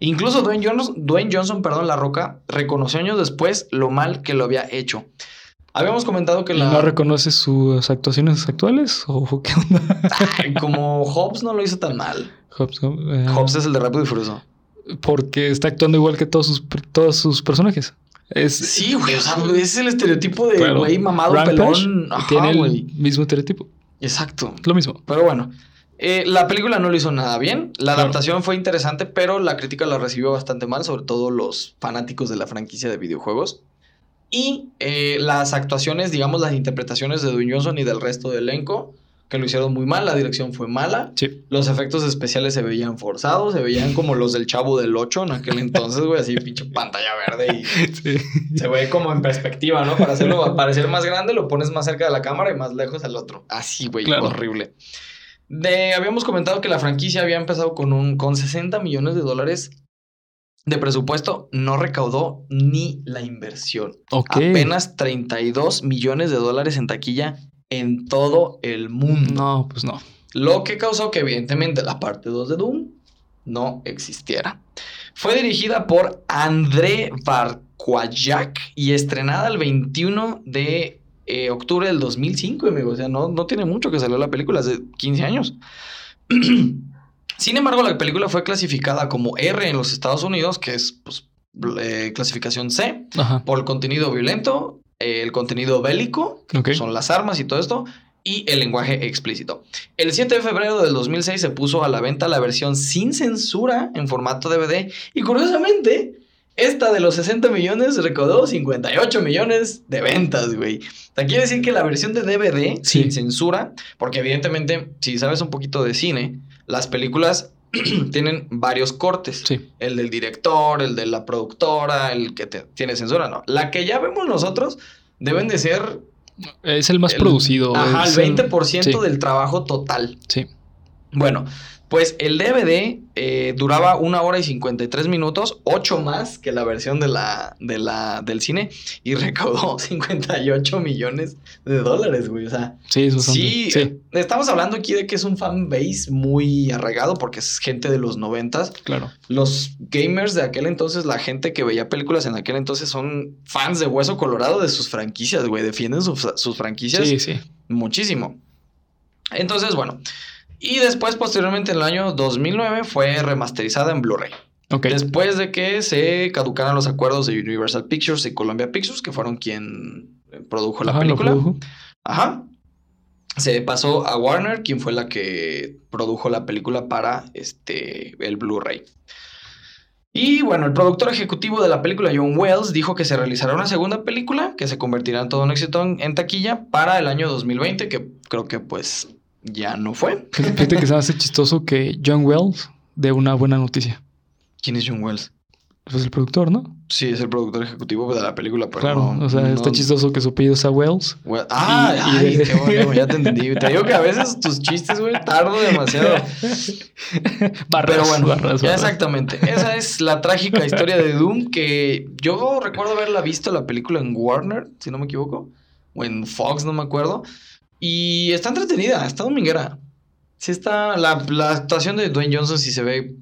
Incluso Dwayne Johnson, Dwayne Johnson, perdón, La Roca, reconoció años después lo mal que lo había hecho. Habíamos comentado que ¿Y la. no reconoce sus actuaciones actuales? ¿O qué onda? Ay, como Hobbs no lo hizo tan mal. Hobbs, eh, Hobbs es el de Rápido y Furioso. Porque está actuando igual que todos sus, todos sus personajes. Es, Sí, güey. O sea, es el estereotipo de Claro. güey mamado, Rampage pelón. Ajá, tiene güey. el mismo estereotipo. Exacto. Lo mismo. Pero bueno, eh, la película no lo hizo nada bien. La Claro. adaptación fue interesante, pero la crítica la recibió bastante mal, sobre todo los fanáticos de la franquicia de videojuegos. Y eh, las actuaciones, digamos, las interpretaciones de Dwayne Johnson y del resto del elenco, que lo hicieron muy mal. La dirección fue mala. Sí. Los efectos especiales se veían forzados, se veían como los del Chavo del 8 en aquel entonces, güey, así pinche pantalla verde y Sí. se ve como en perspectiva, ¿no? Para hacerlo parecer más grande, lo pones más cerca de la cámara y más lejos al otro. Así, güey, Claro. horrible. De, habíamos comentado que la franquicia había empezado con un con 60 millones de dólares de presupuesto, no recaudó ni la inversión. Ok. Apenas 32 millones de dólares en taquilla en todo el mundo. No, pues no. Lo que causó que evidentemente la parte 2 de Doom no existiera. Fue dirigida por André Barquayak y estrenada el 21 de eh, octubre del 2005, amigo. O sea, no, no tiene mucho que salió la película, hace 15 años. Sin embargo, la película fue clasificada como R en los Estados Unidos, que es pues, eh, clasificación C, Ajá. por el contenido violento, el contenido bélico, que son las armas y todo esto, y el lenguaje explícito. El 7 de febrero del 2006 se puso a la venta la versión sin censura en formato DVD y curiosamente, esta de los 60 millones recaudó 58 millones de ventas, güey. O sea, quiere decir que la versión de DVD Sí. sin censura, porque evidentemente, si sabes un poquito de cine, las películas tienen varios cortes. Sí. El del director, el de la productora, el que te- tiene censura, no. La que ya vemos nosotros deben de ser Es el más el- producido. Ajá, el 20% sí. del trabajo total. Sí. Bueno, pues el DVD eh, duraba una hora y 53 minutos, 8 más que la versión de la, de la, del cine, y recaudó 58 millones de dólares, güey. O sea, Sí, eh, estamos hablando aquí de que es un fan base muy arraigado porque es gente de los noventas. claro. Los gamers de aquel entonces, la gente que veía películas en aquel entonces son fans de hueso colorado de sus franquicias, güey. Defienden sus, sus franquicias Sí, sí. muchísimo. Entonces, bueno. Y después, posteriormente, en el año 2009, fue remasterizada en Blu-ray. Después de que se caducaran los acuerdos de Universal Pictures y Columbia Pictures, que fueron quien produjo la Ajá, película. produjo. Ajá. Se pasó a Warner, quien fue la que produjo la película para este, el Blu-ray. Y bueno, el productor ejecutivo de la película, John Wells, dijo que se realizará una segunda película que se convertirá en todo un éxito en, en taquilla para el año 2020, que creo que pues ya no fue. Fíjate que se hace chistoso que John Wells dé una buena noticia. ¿Quién es John Wells? Pues el productor, ¿no? Sí, es el productor ejecutivo de la película, pero claro. no- o sea, no- está chistoso que su apellido sea Wells. Well- ah, Y- y ay, de- qué bueno, ya te entendí. Te digo que a veces tus chistes, güey, tardo demasiado. Barras, Pero bueno, barras, ya barras. exactamente. Esa es la trágica historia de Doom que yo recuerdo haberla visto la película en Warner, si no me equivoco, o en Fox, no me acuerdo. Y está entretenida, está dominguera. Sí está, la, la actuación de Dwayne Johnson sí se ve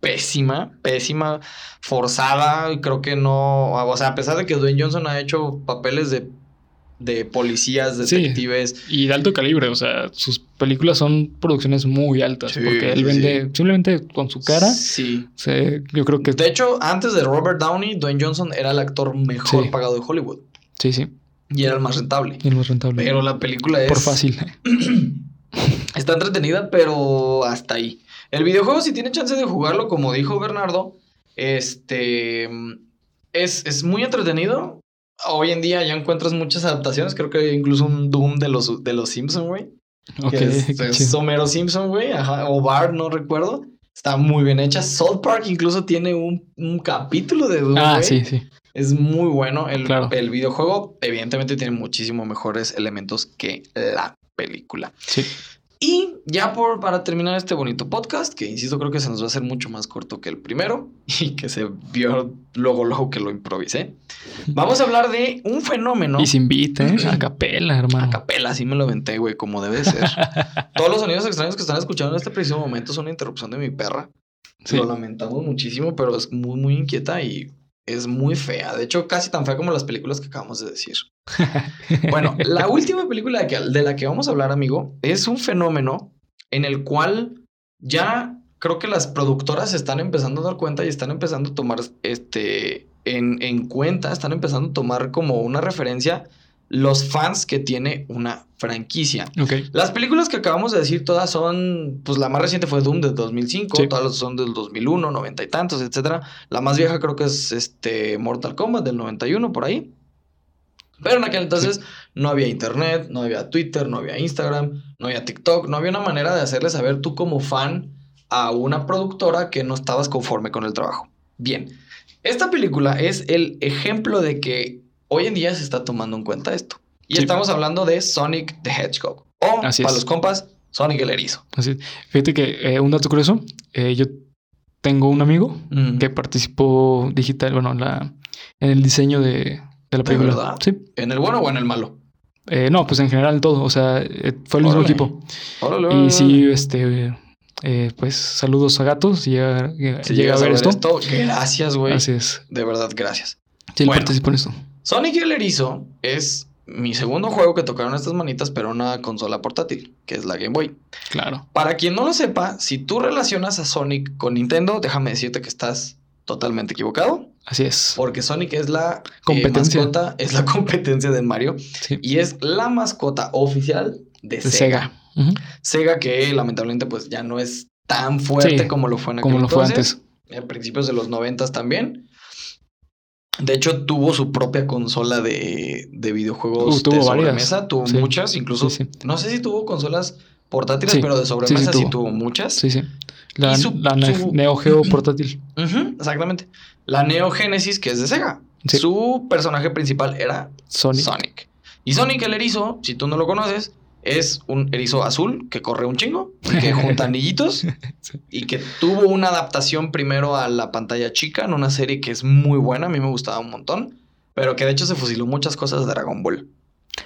pésima, pésima, forzada. y Creo que no, o sea, a pesar de que Dwayne Johnson ha hecho papeles de, de policías, Sí. detectives. Y de alto calibre, o sea, sus películas son producciones muy altas. Sí, porque él sí, vende simplemente con su cara. Sí. se- yo creo que De hecho, antes de Robert Downey, Dwayne Johnson era el actor mejor Sí. pagado de Hollywood. sí, sí, Y era el más rentable. y el más rentable. Pero la película es. Por fácil. Está entretenida, pero hasta ahí. El videojuego, si tiene chance de jugarlo, como dijo Bernardo, este. Es, es muy entretenido. hoy en día ya encuentras muchas adaptaciones. Creo que hay incluso un Doom de los, de los Simpsons, güey. Ok, es, qué es. Homero Simpson, güey. Ajá, o Bart, no recuerdo. Está muy bien hecha. South Park incluso tiene un, un capítulo de Doom, Ah, sí, sí. Es muy bueno. El, Claro. el videojuego, evidentemente, tiene muchísimo mejores elementos que la película. Sí. Y ya por, para terminar este bonito podcast, que insisto, creo que se nos va a hacer mucho más corto que el primero y que se vio luego, luego que lo improvisé. Vamos a hablar de un fenómeno. Y sin beat, ¿eh? A capela, hermano. A capela, así me lo aventé, güey, como debe ser. Todos los sonidos extraños que están escuchando en este preciso momento son una interrupción de mi perra. Sí. Lo lamentamos muchísimo, pero es muy, muy inquieta y es muy fea. De hecho, casi tan fea como las películas que acabamos de decir. Bueno, la última película de, que- de la que vamos a hablar, amigo, es un fenómeno en el cual ya creo que las productoras están empezando a dar cuenta y están empezando a tomar este en, en cuenta, están empezando a tomar como una referencia los fans que tiene una franquicia. Ok. Las películas que acabamos de decir todas son, pues la más reciente fue Doom del 2005, Sí. todas son del 2001, 90 y tantos, etcétera. La más vieja creo que es este Mortal Kombat del 91 por ahí. Pero en aquel entonces no había internet, no había Twitter, no había Instagram, no había TikTok, no había una manera de hacerle saber tú como fan a una productora que no estabas conforme con el trabajo. Bien, esta película es el ejemplo de que hoy en día se está tomando en cuenta esto. Y Sí. estamos hablando de Sonic the Hedgehog. O, Así para es. los compas, Sonic el Erizo. Así. Fíjate que eh, un dato curioso, eh, yo tengo un amigo Mm. que participó digital, bueno, en la, en el diseño de, de la película. verdad? Sí. ¿En el bueno o en el malo? Eh, no, pues en general todo, o sea, eh, fue el mismo equipo. Órale, Y sí, este, eh, pues saludos a gatos, si llega, llega- Si llega a ver esto. gracias, güey. Así es. De verdad, gracias. Sí, él Bueno. participó en esto. Sonic el Erizo es mi segundo juego que tocaron estas manitas, pero una consola portátil, que es la Game Boy. Claro. Para quien no lo sepa, si tú relacionas a Sonic con Nintendo, déjame decirte que estás totalmente equivocado, Así es. porque Sonic es la eh, Competencia. mascota, es la competencia de Mario Sí. y es la mascota oficial de, De Sega. Sega. Sega que lamentablemente pues ya no es tan fuerte Sí, como lo fue en aquel Como lo fue antes. a principios de los noventas también. De hecho, tuvo su propia consola de, de videojuegos Uh, tuvo de varias. sobremesa. Tuvo Sí. muchas, incluso. Sí, sí. No sé si tuvo consolas portátiles, pero de sobremesa sí, sí tuvo. tuvo. muchas. Sí, sí. La, su- la Ne- su- Neo Geo portátil. Exactamente. La Neo Genesis, que es de Sega. Su personaje principal era Sonic. Sonic. Y Sonic el erizo, si tú no lo conoces, es un erizo azul que corre un chingo, que junta anillitos y que tuvo una adaptación primero a la pantalla chica en una serie que es muy buena, a mí me gustaba un montón, pero que de hecho se fusiló muchas cosas de Dragon Ball.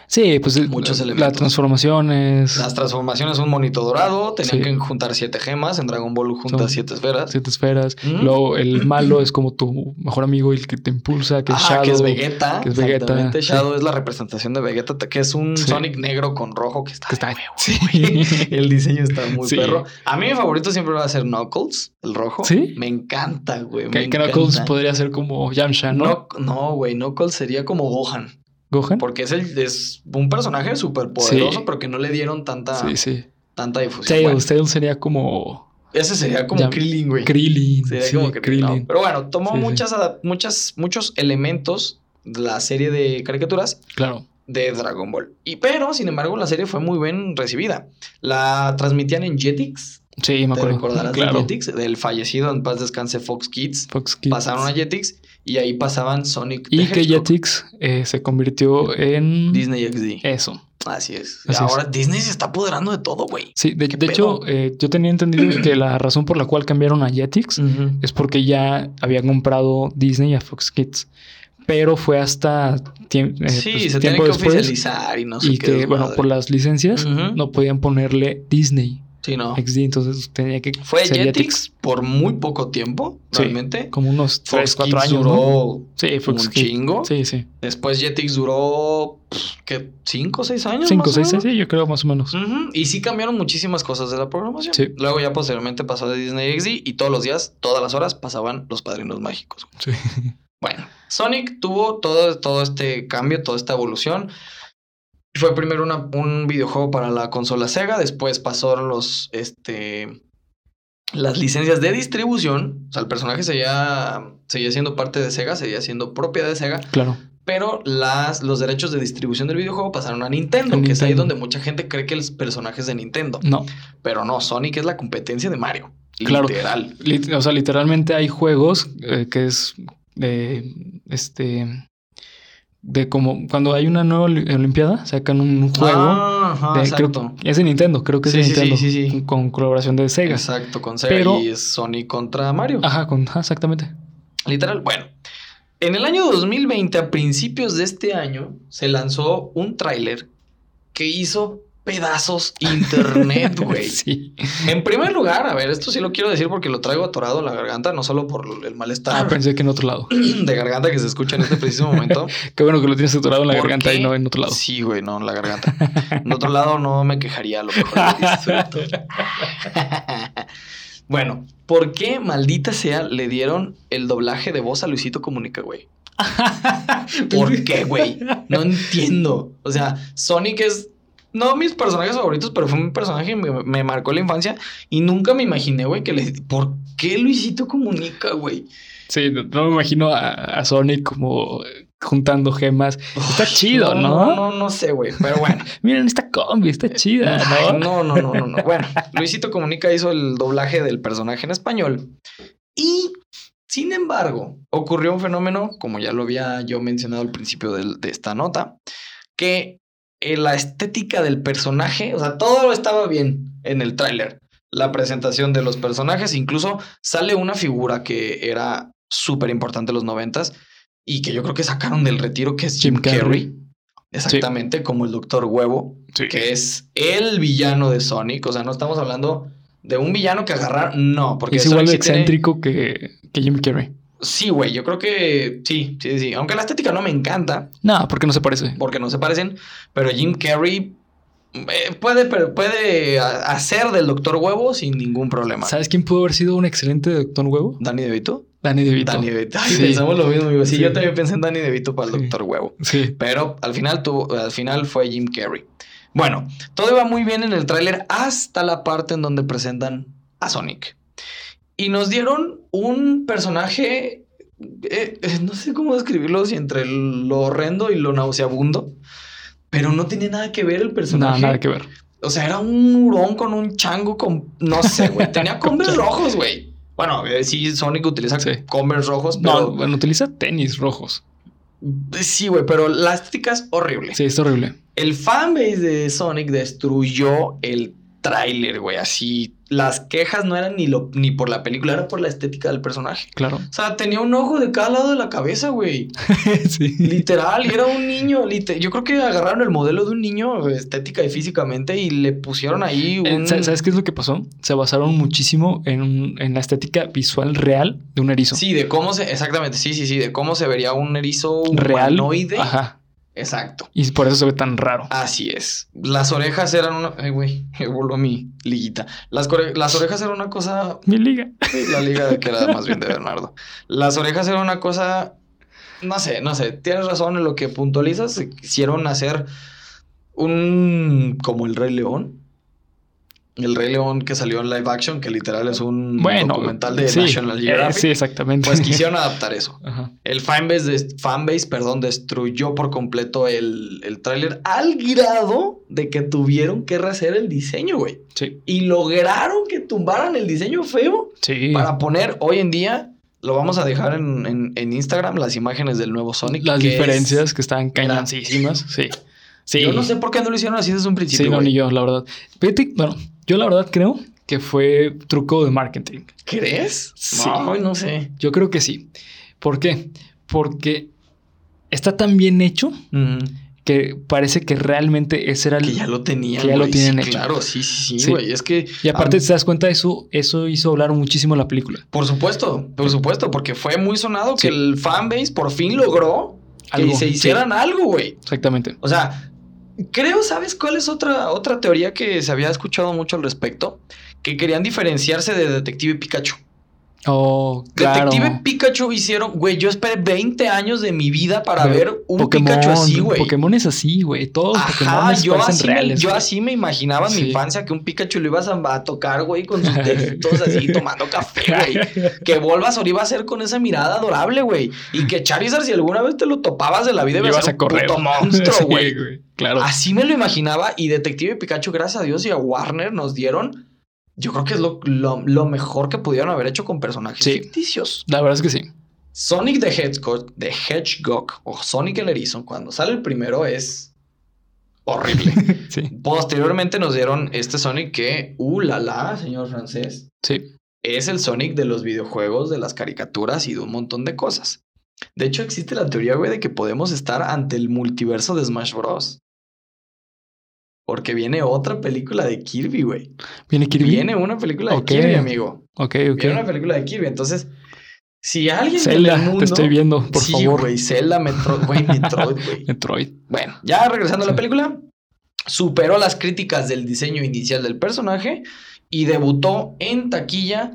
Sí, pues Muchos la- elementos. las transformaciones, Las transformaciones, un monito dorado, tenían Sí. que juntar siete gemas, en Dragon Ball juntas Son siete esferas. siete esferas. Ujú. Luego el malo es como tu mejor amigo, el que te impulsa, que es Ajá, Shadow. que es Vegeta. que es Vegeta, sí. Shadow es la representación de Vegeta, que es un Sí. Sonic negro con rojo que está, Que está- de huevo. El diseño está muy perro. A mí mi favorito siempre va a ser Knuckles, el rojo. ¿Sí? Me encanta, güey. Que, Knuckles encanta. podría ser como Yamcha, ¿no? No, no, güey. Knuckles sería como Gohan. Gohan. Porque es, el, es un personaje súper poderoso, Sí. pero que no le dieron tanta, Sí, sí. tanta difusión. Tails, Bueno, Tails sería como ese sería como Ya- Krillin, güey. Krillin. Sería como Krillin. Pero bueno, tomó muchas, muchas, muchos elementos de la serie de caricaturas Claro. de Dragon Ball. Y pero, sin embargo, la serie fue muy bien recibida. La transmitían en Jetix. Sí, me Te acuerdo. recordarás claro. de Jetix, del fallecido en paz descanse Fox Kids. Fox Kids. Pasaron a Jetix y ahí pasaban Sonic the Y que Hedgehog. Jetix eh, se convirtió en Disney XD. eso. Así es. Así Ahora Disney se está apoderando de todo, güey. Sí, de, ¿Qué de hecho, eh, yo tenía entendido que la razón por la cual cambiaron a Jetix es porque ya habían comprado Disney a Fox Kids. Pero fue hasta tiem- eh, sí, pues, se tiene tiempo que después. oficializar y no sé y qué. que, bueno, por las licencias no podían ponerle Disney Sí, no. XD, entonces tenía que Fue Jetix por muy poco tiempo, Sí. realmente. como unos 3, Fox 4 Kids años. ¿no? duró Sí, Fox un Kids. chingo. Sí, sí. Después Jetix duró, ¿qué? ¿Cinco o seis años? 5, más o 6, menos? sí, yo creo más o menos. Y sí cambiaron muchísimas cosas de la programación. Sí. Luego ya posteriormente pasó de Disney XD y todos los días, todas las horas pasaban los padrinos mágicos. Sí. Bueno, Sonic tuvo todo, todo este cambio, toda esta evolución. Fue primero una- un videojuego para la consola Sega, después pasaron los, este, las licencias de distribución. O sea, el personaje seguía, seguía siendo parte de Sega, seguía siendo propia de Sega, Claro. pero las, los derechos de distribución del videojuego pasaron a Nintendo, A que es ahí donde mucha gente cree que el personaje es de Nintendo. No. Pero no, Sonic es la competencia de Mario. Claro. Literal. Lit- o sea, literalmente hay juegos eh, que es de este de como cuando hay una nueva oli- olimpiada sacan un juego Ah, ajá, de- creo- es de Nintendo, creo que es Sí, de sí, sí, Nintendo sí, sí. Con, colaboración de Sega. Exacto, con Sega Pero- y Sonic contra Mario. Ajá, con exactamente. Literal. Bueno, en el año 2020, a principios de este año, se lanzó un tráiler que hizo pedazos internet, güey. sí. En primer lugar, a ver, esto sí lo quiero decir porque lo traigo atorado en la garganta, no solo por el Ah, malestar pensé que en otro lado. de garganta que se escucha en este preciso momento. Qué bueno que lo tienes atorado en la ¿Por garganta qué? y no en otro lado. Sí, güey, no, en la garganta. En otro lado no me quejaría, a lo mejor bueno, ¿por qué maldita sea le dieron el doblaje de voz a Luisito Comunica, güey? ¿Por qué, güey? No entiendo. O sea, Sonic es no mis personajes favoritos, pero fue un personaje que me, me marcó la infancia y nunca me imaginé, güey, que le. ¿Por qué Luisito Comunica, güey? Sí, no, no me imagino a, a Sonic como juntando gemas. Está chido, ¿no? No, no, no sé, güey, pero bueno. Miren esta combi, está chida, Ay, ¿no? no, no, no, no, no. Bueno, Luisito Comunica hizo el doblaje del personaje en español. Y, sin embargo, ocurrió un fenómeno, como ya lo había yo mencionado al principio de, esta nota, que la estética del personaje, o sea, todo estaba bien en el tráiler. La presentación de los personajes, incluso sale una figura que era súper importante en los noventas y que yo creo que sacaron del retiro, que es Jim, Jim Carrey. Carrey. Exactamente, como el Doctor Huevo Sí. que es el villano de Sonic. O sea, no estamos hablando de un villano que agarrar. No, porque es igual de tiene- excéntrico que, que Jim Carrey. Sí, güey, yo creo que sí, sí, sí. Aunque la estética no me encanta, No, porque no se parece. porque no se parecen, pero Jim Carrey eh, puede, puede hacer del Doctor Huevo sin ningún problema. ¿Sabes quién pudo haber sido un excelente Doctor Huevo? ¿Danny DeVito? Danny DeVito. Danny DeVito. Ay, Sí. pensamos lo mismo. amigo. Sí, Sí. yo también pensé en Danny DeVito para el Sí. Doctor Huevo. Sí. Pero al final, al final fue Jim Carrey. Bueno, todo iba muy bien en el tráiler hasta la parte en donde presentan a Sonic. Y nos dieron un personaje, eh, eh, no sé cómo describirlo, si entre lo horrendo y lo nauseabundo, pero no tenía nada que ver el personaje. nada que ver. O sea, era un hurón con un chango con, no sé, güey, tenía Converse rojos, güey. Bueno, eh, sí, Sonic utiliza Sí. Converse rojos, pero... No, bueno, utiliza tenis rojos. Sí, güey, pero la estética es horrible. Sí, es horrible. El fanbase de Sonic destruyó el tráiler, güey. Así, las quejas no eran ni, lo, ni por la película, era por la estética del personaje. Claro. O sea, tenía un ojo de cada lado de la cabeza, güey. sí. Literal, y era un niño. lite- Yo creo que agarraron el modelo de un niño estética y físicamente y le pusieron ahí Eh, un... ¿Sabes qué es lo que pasó? Se basaron muchísimo en, un- en la estética visual real de un erizo. Sí, de cómo se... Exactamente, sí, sí, sí. De cómo se vería un erizo real. humanoide. Ajá. Exacto. Y por eso se ve tan raro. Así es. Las orejas eran una. Ay, güey, me voló mi liguita. Las, core- las orejas eran una cosa. Mi liga. La liga que era más bien de Bernardo. Las orejas eran una cosa. No sé, no sé. Tienes razón en lo que puntualizas. Quisieron hacer un. como el Rey León. El Rey León que salió en live action, que literal es un Bueno, documental de sí, National eh, Geographic. sí, exactamente. Pues quisieron adaptar eso. Ajá. El fanbase, de- fanbase perdón, destruyó por completo el, el tráiler al grado de que tuvieron que rehacer el diseño, güey. Sí. Y lograron que tumbaran el diseño feo Sí. para poner hoy en día, lo vamos a dejar en, en- en Instagram, las imágenes del nuevo Sonic. Las que diferencias es- que estaban cañoncísimas. Sí. Sí. Yo no sé por qué no lo hicieron así desde un principio. Sí, no, ni yo, la verdad. Fíjate, bueno, yo la verdad creo que fue truco de marketing. ¿Crees? Sí. No, no sé. Yo creo que sí. ¿Por qué? Porque está tan bien hecho que parece que realmente ese era el... Que ya lo tenían. que ya lo tienen Sí, hecho. Claro, sí, sí, sí, güey. Es que. Y aparte, a- te das cuenta, eso, eso hizo hablar muchísimo la película. Por supuesto, por supuesto, porque fue muy sonado Sí. que el fanbase por fin logró que Algo, se hicieran algo, güey. Exactamente. O sea, creo, ¿sabes cuál es otra, otra teoría que se había escuchado mucho al respecto? Que querían diferenciarse de Detective Pikachu. Oh, claro. Detective Pikachu hicieron, güey, yo esperé 20 años de mi vida para ver un Pokémon, Pikachu así, güey. Pokémon es así, güey. Todos los Ajá, Pokémon yo, así me, reales. yo güey. así me imaginaba en mi infancia que un Pikachu lo ibas a, a tocar, güey, con sus deditos así tomando café, güey. Que Bulbasaur iba a ser con esa mirada adorable, güey. Y que Charizard, si alguna vez te lo topabas de la vida, a ibas ser a un correr. puto monstruo, Sí, güey. Claro. Así me lo imaginaba y Detective Pikachu, gracias a Dios y a Warner, nos dieron. Yo creo que es lo, lo- lo mejor que pudieron haber hecho con personajes Sí. ficticios. La verdad es que sí. Sonic the Hedgehog, the Hedgehog o Sonic el Erizo, cuando sale el primero es horrible. Sí, Posteriormente nos dieron este Sonic que, uh, la la, señor francés, sí. es el Sonic de los videojuegos, de las caricaturas y de un montón de cosas. De hecho, existe la teoría, güey, de que podemos estar ante el multiverso de Smash Bros. Porque viene otra película de Kirby, güey. ¿Viene Kirby? Viene una película de Kirby, amigo. Ok, ok. Viene una película de Kirby. Entonces, si alguien Zelda, mundo... te estoy viendo, por sí, favor. güey, Zelda, Metroid, güey, Metroid, güey. Metroid. Bueno, ya regresando a la película, superó las críticas del diseño inicial del personaje y debutó en taquilla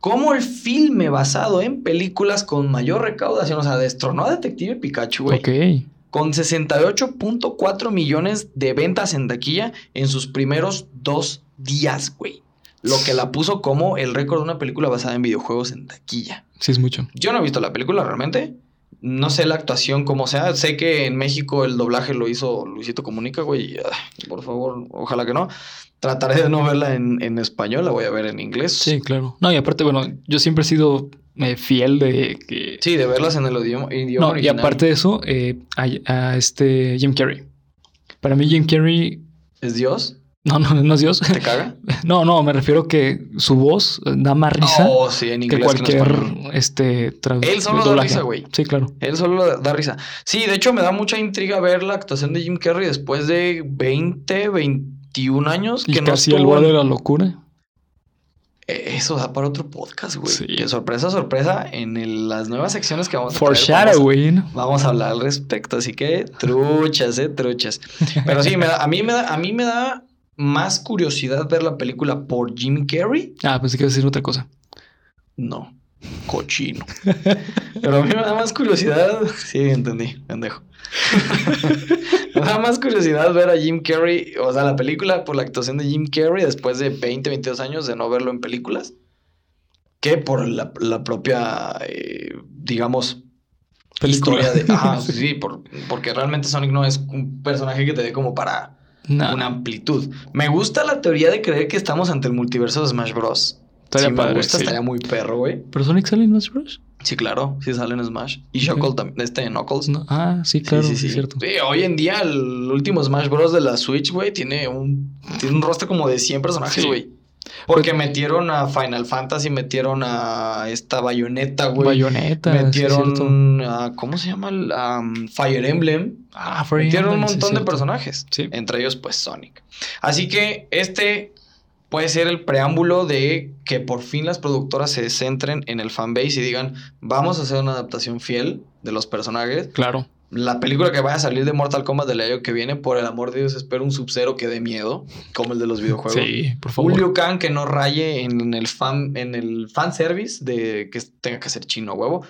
como el filme basado en películas con mayor recaudación. O sea, destronó a Detective Pikachu, güey. Ok. Con 68.4 millones de ventas en taquilla en sus primeros dos días, güey. Lo que la puso como el récord de una película basada en videojuegos en taquilla. Sí, es mucho. Yo no he visto la película realmente. No sé la actuación como sea. Sé que en México el doblaje lo hizo Luisito Comunica, güey. ay, Por favor, ojalá que no. Trataré de no verla en, en español, la voy a ver en inglés. Sí, claro. No, y aparte, bueno, yo siempre he sido eh, fiel de que. Sí, de verlas en el idioma, idioma no, y original. aparte de eso, eh, a, a este Jim Carrey. Para mí, Jim Carrey. ¿Es Dios? No, no, no es Dios. ¿Te caga? No, no, me refiero que su voz da más risa Oh, sí, en que que cualquier español. este Él solo da risa, güey. Sí, claro. Él solo da, risa. Sí, de hecho me da mucha intriga ver la actuación de Jim Carrey después de 20, 21 años Y que no casi al estuvo borde de la locura. Eh, Eso da para otro podcast, güey. Sí. Que sorpresa, sorpresa, en el- las nuevas secciones que vamos a traer, vamos, Foreshadowing. vamos a hablar al respecto. Así que truchas, eh, truchas. Pero sí, me da- a, mí me da, a mí me da más curiosidad ver la película por Jim Carrey. Ah, pensé que iba a decir otra cosa. No, cochino. Pero a mí me da más curiosidad. Sí, entendí, pendejo. me da más curiosidad ver a Jim Carrey, o sea, la película por la actuación de Jim Carrey después de 20, 22 años de no verlo en películas, que por la, la propia, eh, digamos, Película. historia de. Ah, sí, por- porque realmente Sonic no es un personaje que te dé como para No, una amplitud. Me gusta la teoría de creer que estamos ante el multiverso de Smash Bros. Estaría si me gusta, sí. estaría muy perro, güey. ¿Pero Sonic sale en Smash Bros? Sí, claro, sí sale en Smash. Y Ok. Shuckle también, este Knuckles. No. Ah, sí, claro, sí, sí, sí, es sí. cierto. Sí, hoy en día el último Smash Bros. de la Switch, güey, tiene un, tiene un roster como de 100 personajes, Sí. güey. Porque metieron a Final Fantasy, metieron a esta Bayonetta, güey. Sí, cierto. metieron a, ¿cómo se llama? El, um, Fire Emblem. Ah, Fire metieron un sí, montón de personajes. Sí. Entre ellos, pues, Sonic. Así que este puede ser el preámbulo de que por fin las productoras se centren en el fanbase y digan, vamos a hacer una adaptación fiel de los personajes. Claro. La película que vaya a salir de Mortal Kombat del año que viene, por el amor de Dios, espero un Sub-Zero que dé miedo, como el de los videojuegos. Sí, por favor. Un Liu Kang que no raye en el fan, en el fan service de que tenga que ser chino huevo.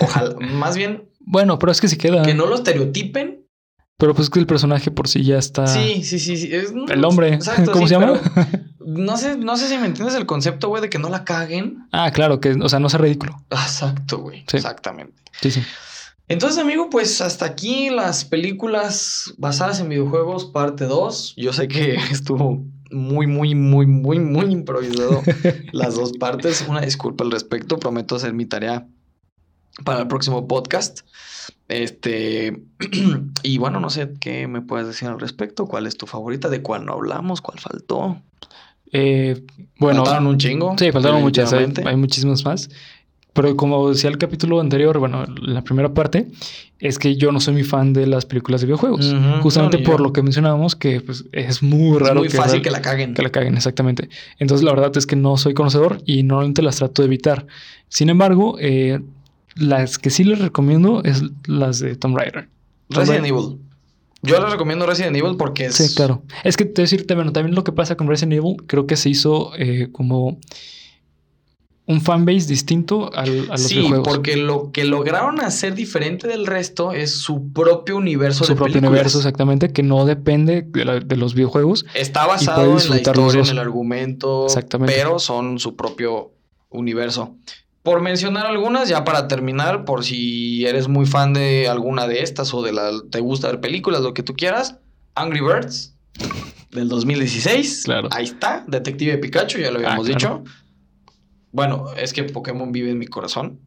Ojalá, más bien Bueno, pero es que si queda. que no lo estereotipen Pero pues es que el personaje por sí ya está. Sí, sí, sí, sí. Es- El hombre. Exacto, ¿Cómo sí, se llama? pero No sé, no sé si me entiendes el concepto, güey, de que no la caguen. ah, claro, que, o sea, no sea ridículo. Exacto, güey. Sí. Exactamente. Sí, sí. Entonces, amigo, pues hasta aquí las películas basadas en videojuegos, parte 2. Yo sé que estuvo muy, muy, muy, muy, muy improvisado las dos partes. Una disculpa al respecto. Prometo hacer mi tarea para el próximo podcast. Este, y bueno, no sé qué me puedes decir al respecto. ¿Cuál es tu favorita? ¿De cuál no hablamos? ¿Cuál faltó? Eh, bueno, faltaron un chingo. sí, faltaron muchas. Hay, muchísimas más. Pero como decía el capítulo anterior, bueno, la primera parte, es que yo no soy muy fan de las películas de videojuegos. Justamente no, por yo. lo que mencionábamos, que pues, es muy Es raro muy fácil real- que la caguen. que la caguen, exactamente. Entonces, la verdad es que no soy conocedor y normalmente las trato de evitar. Sin embargo, eh, las que sí les recomiendo es las de Tomb Raider. Resident Evil. Yo les recomiendo Resident Evil porque es. Sí, claro. Es que te voy a decir, bueno, también lo que pasa con Resident Evil, creo que se hizo eh, como un fanbase distinto al, a los sí, videojuegos. porque lo que lograron hacer diferente del resto es su propio universo Su de propio películas. universo, exactamente, que no depende de, la- de los videojuegos. Está basado en la historia, en el argumento, Exactamente. pero son su propio universo. Por mencionar algunas, ya para terminar, por si eres muy fan de alguna de estas o de la te gusta ver películas, lo que tú quieras, Angry Birds del 2016. Claro. Ahí está, Detective Pikachu, ya lo habíamos Ah, claro. dicho. Bueno, es que Pokémon vive en mi corazón.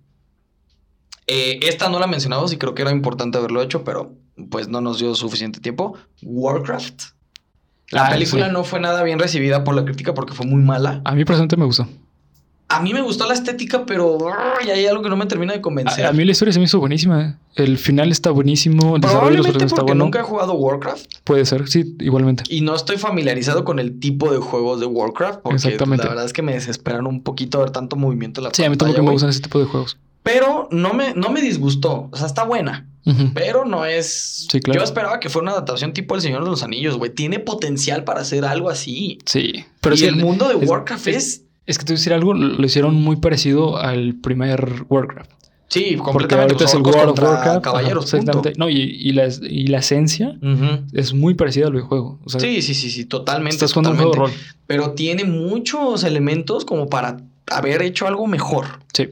Eh, esta no la mencionamos y creo que era importante haberlo hecho, pero pues no nos dio suficiente tiempo. Warcraft. La Ah, película sí. no fue nada bien recibida por la crítica porque fue muy mala. A mí personalmente me gustó. A mí me gustó la estética, pero ay, hay algo que no me termina de convencer. A, a mí la historia se me hizo buenísima. El final está buenísimo. El desarrollo de los Probablemente personajes está porque bueno. nunca he jugado Warcraft Puede ser, sí, igualmente. y no estoy familiarizado con el tipo de juegos de Warcraft porque Exactamente. la verdad es que me desesperan un poquito ver tanto movimiento en la Sí, a mí tampoco me gustan ese tipo de juegos. Pero no me, no me disgustó. O sea, está buena. Pero no es. Sí, claro. Yo esperaba que fuera una adaptación tipo El Señor de los Anillos, güey. Tiene potencial para hacer algo así. Sí. Pero y es el mundo de Warcraft es. es- Es que te voy a decir algo, lo hicieron muy parecido al primer Warcraft. Sí, Porque ahorita es el World of Warcraft. Caballeros. ajá, exactamente. punto. No, y, y la, y la esencia es muy parecida al videojuego. O sea, Sí, sí, sí, sí, totalmente. estás jugando un juego de totalmente. rol. Pero tiene muchos elementos como para haber hecho algo mejor. Sí.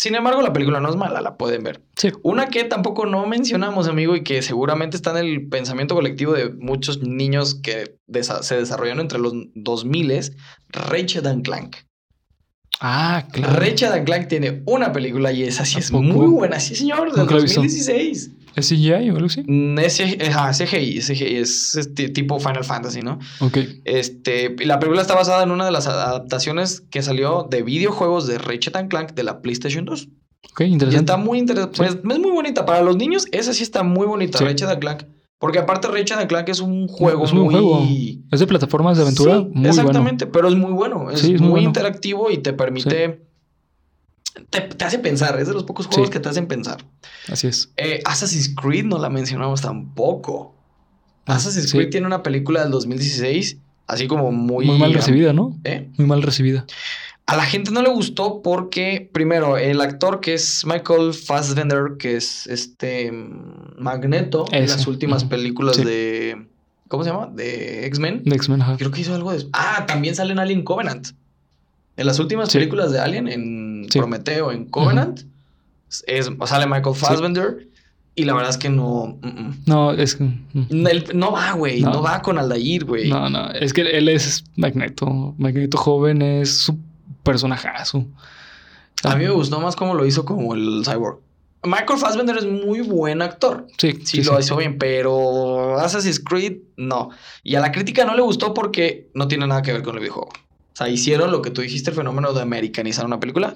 Sin embargo, la película no es mala, la pueden ver. Sí. Una que tampoco no mencionamos, amigo, y que seguramente está en el pensamiento colectivo de muchos niños que desa- se desarrollaron entre los 2000 es Ratchet and Clank. Ah, claro. Ratchet and Clank tiene una película y esa sí ¿A es muy buena, sí señor, del Nunca la he visto. 2016. ¿Es CGI o algo así? Mm, Ese, ajá, CGI, CGI es, este tipo Final Fantasy, ¿no? Ok. Este, y la película está basada en una de las adaptaciones que salió de videojuegos de Ratchet Clank de la PlayStation 2. Ok, Y interesante. está muy interesante. Sí. Pues, es muy bonita. Para los niños, esa sí está muy bonita, Sí. Ratchet and Clank. Porque aparte Ratchet Clank es un juego Es un muy... juego. Es de plataformas de aventura. Sí, muy bueno. exactamente, pero es muy bueno. Es Sí, es muy, muy bueno. interactivo y te permite... Te, te hace pensar. Es de los pocos juegos Sí. que te hacen pensar. Así es. Eh, Assassin's Creed no la mencionamos tampoco. Ah, Assassin's sí. Creed tiene una película del 2016, así como muy... Muy mal recibida, ¿no? ¿Eh? Muy mal recibida. A la gente no le gustó porque, primero, el actor que es Michael Fassbender, que es este mm, Magneto en las últimas películas Sí. de. ¿Cómo se llama? De X-Men. De X-Men. Creo que hizo algo de. Ah, también sale en Alien Covenant. En las últimas Sí. películas de Alien, en Sí. Prometeo, en Covenant, es, sale Michael Fassbender. Y la verdad es que no. mm, mm. No, es que. mm. Él no va, güey. No. No. va con Aldair, güey. No, no. Es que él es Magneto. Magneto joven es su personajazo. A mí me gustó más cómo lo hizo como el Cyborg. Michael Fassbender es muy buen actor. Sí, Sí, lo hizo bien, pero Assassin's Creed no. Y a la crítica no le gustó porque no tiene nada que ver con el videojuego. Sea, hicieron lo que tú dijiste, el fenómeno de americanizar una película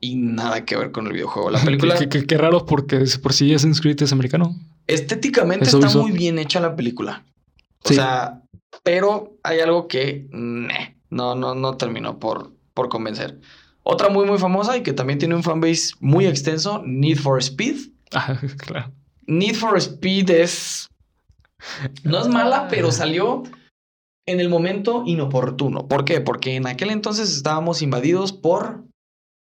y nada que ver con el videojuego. La película Qué, qué- qué raro porque por sí Assassin's Creed es americano. estéticamente Eso está hizo. muy bien hecha la película. O Sí. sea, pero hay algo que meh, no, no, no terminó por, por convencer. Otra muy, muy famosa y que también tiene un fanbase muy extenso, Need for Speed. Ah, claro. Need for Speed es. No es mala, pero salió en el momento inoportuno. ¿Por qué? Porque en aquel entonces estábamos invadidos por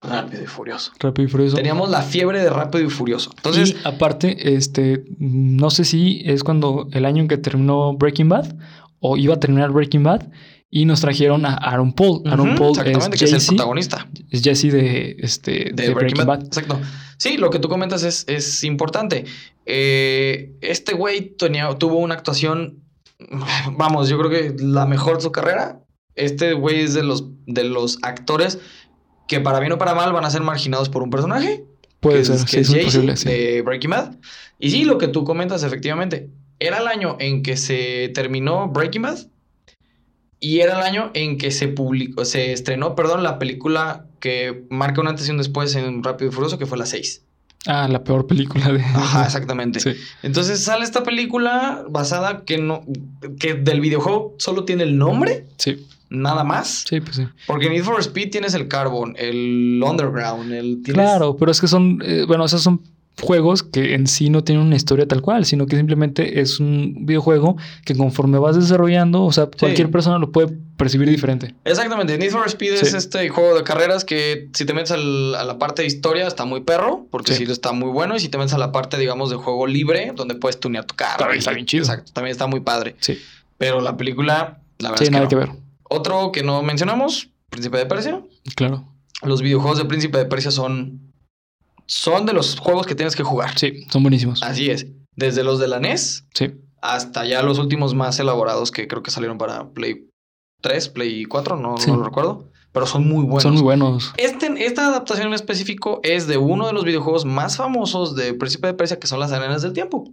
Rápido y Furioso. Rápido y Furioso. Teníamos la fiebre de Rápido y Furioso. Entonces, y aparte, este, no sé si es cuando el año en que terminó Breaking Bad o iba a terminar Breaking Bad y nos trajeron a Aaron Paul. Aaron Paul es que es el protagonista es Jesse de, este, de, Breaking, Bad. Exacto. Sí, lo que tú comentas es, es importante. Eh, este güey tenía- tuvo una actuación, vamos, yo creo que la mejor de su carrera. Este güey es de los, de los actores que para bien o para mal van a ser marginados por un personaje. Puede que ser, es, sí, que es es posible, sí. de Breaking Bad. Y sí, lo que tú comentas, efectivamente. Era el año en que se terminó Breaking Bad. Y era el año en que se publicó, se estrenó, perdón, la película que marca un antes y un después en Rápido y Furioso, que fue la 6. Ah, la peor película de... Ajá, exactamente. Sí. Entonces sale esta película basada que no, que del videojuego solo tiene el nombre, Sí, nada más. sí, pues sí. Porque en Need for Speed tienes el Carbon, el Underground, el... tienes- Claro, pero es que son, eh, bueno, esas son juegos que en sí no tienen una historia tal cual, sino que simplemente es un videojuego que conforme vas desarrollando, o sea, cualquier persona lo puede percibir diferente. Exactamente. Need for Speed es este juego de carreras que si te metes a la parte de historia está muy perro, porque sí. está muy bueno, y si te metes a la parte, digamos, de juego libre, donde puedes tunear tu carro. También está bien chido. Exacto, también está muy padre. Sí. Pero la película, la verdad Sí, es que nada no. que ver. Otro que no mencionamos, Príncipe de Persia. Claro. Los videojuegos de Príncipe de Persia son son de los juegos que tienes que jugar. Sí, son buenísimos. Así es. Desde los de la NES Sí. hasta ya los últimos más elaborados que creo que salieron para Play 3, Play 4, no, Sí. no lo recuerdo. Pero son muy buenos. Son muy buenos. Este, esta adaptación en específico es de uno de los videojuegos más famosos de Príncipe de Persia, que son las Arenas del Tiempo.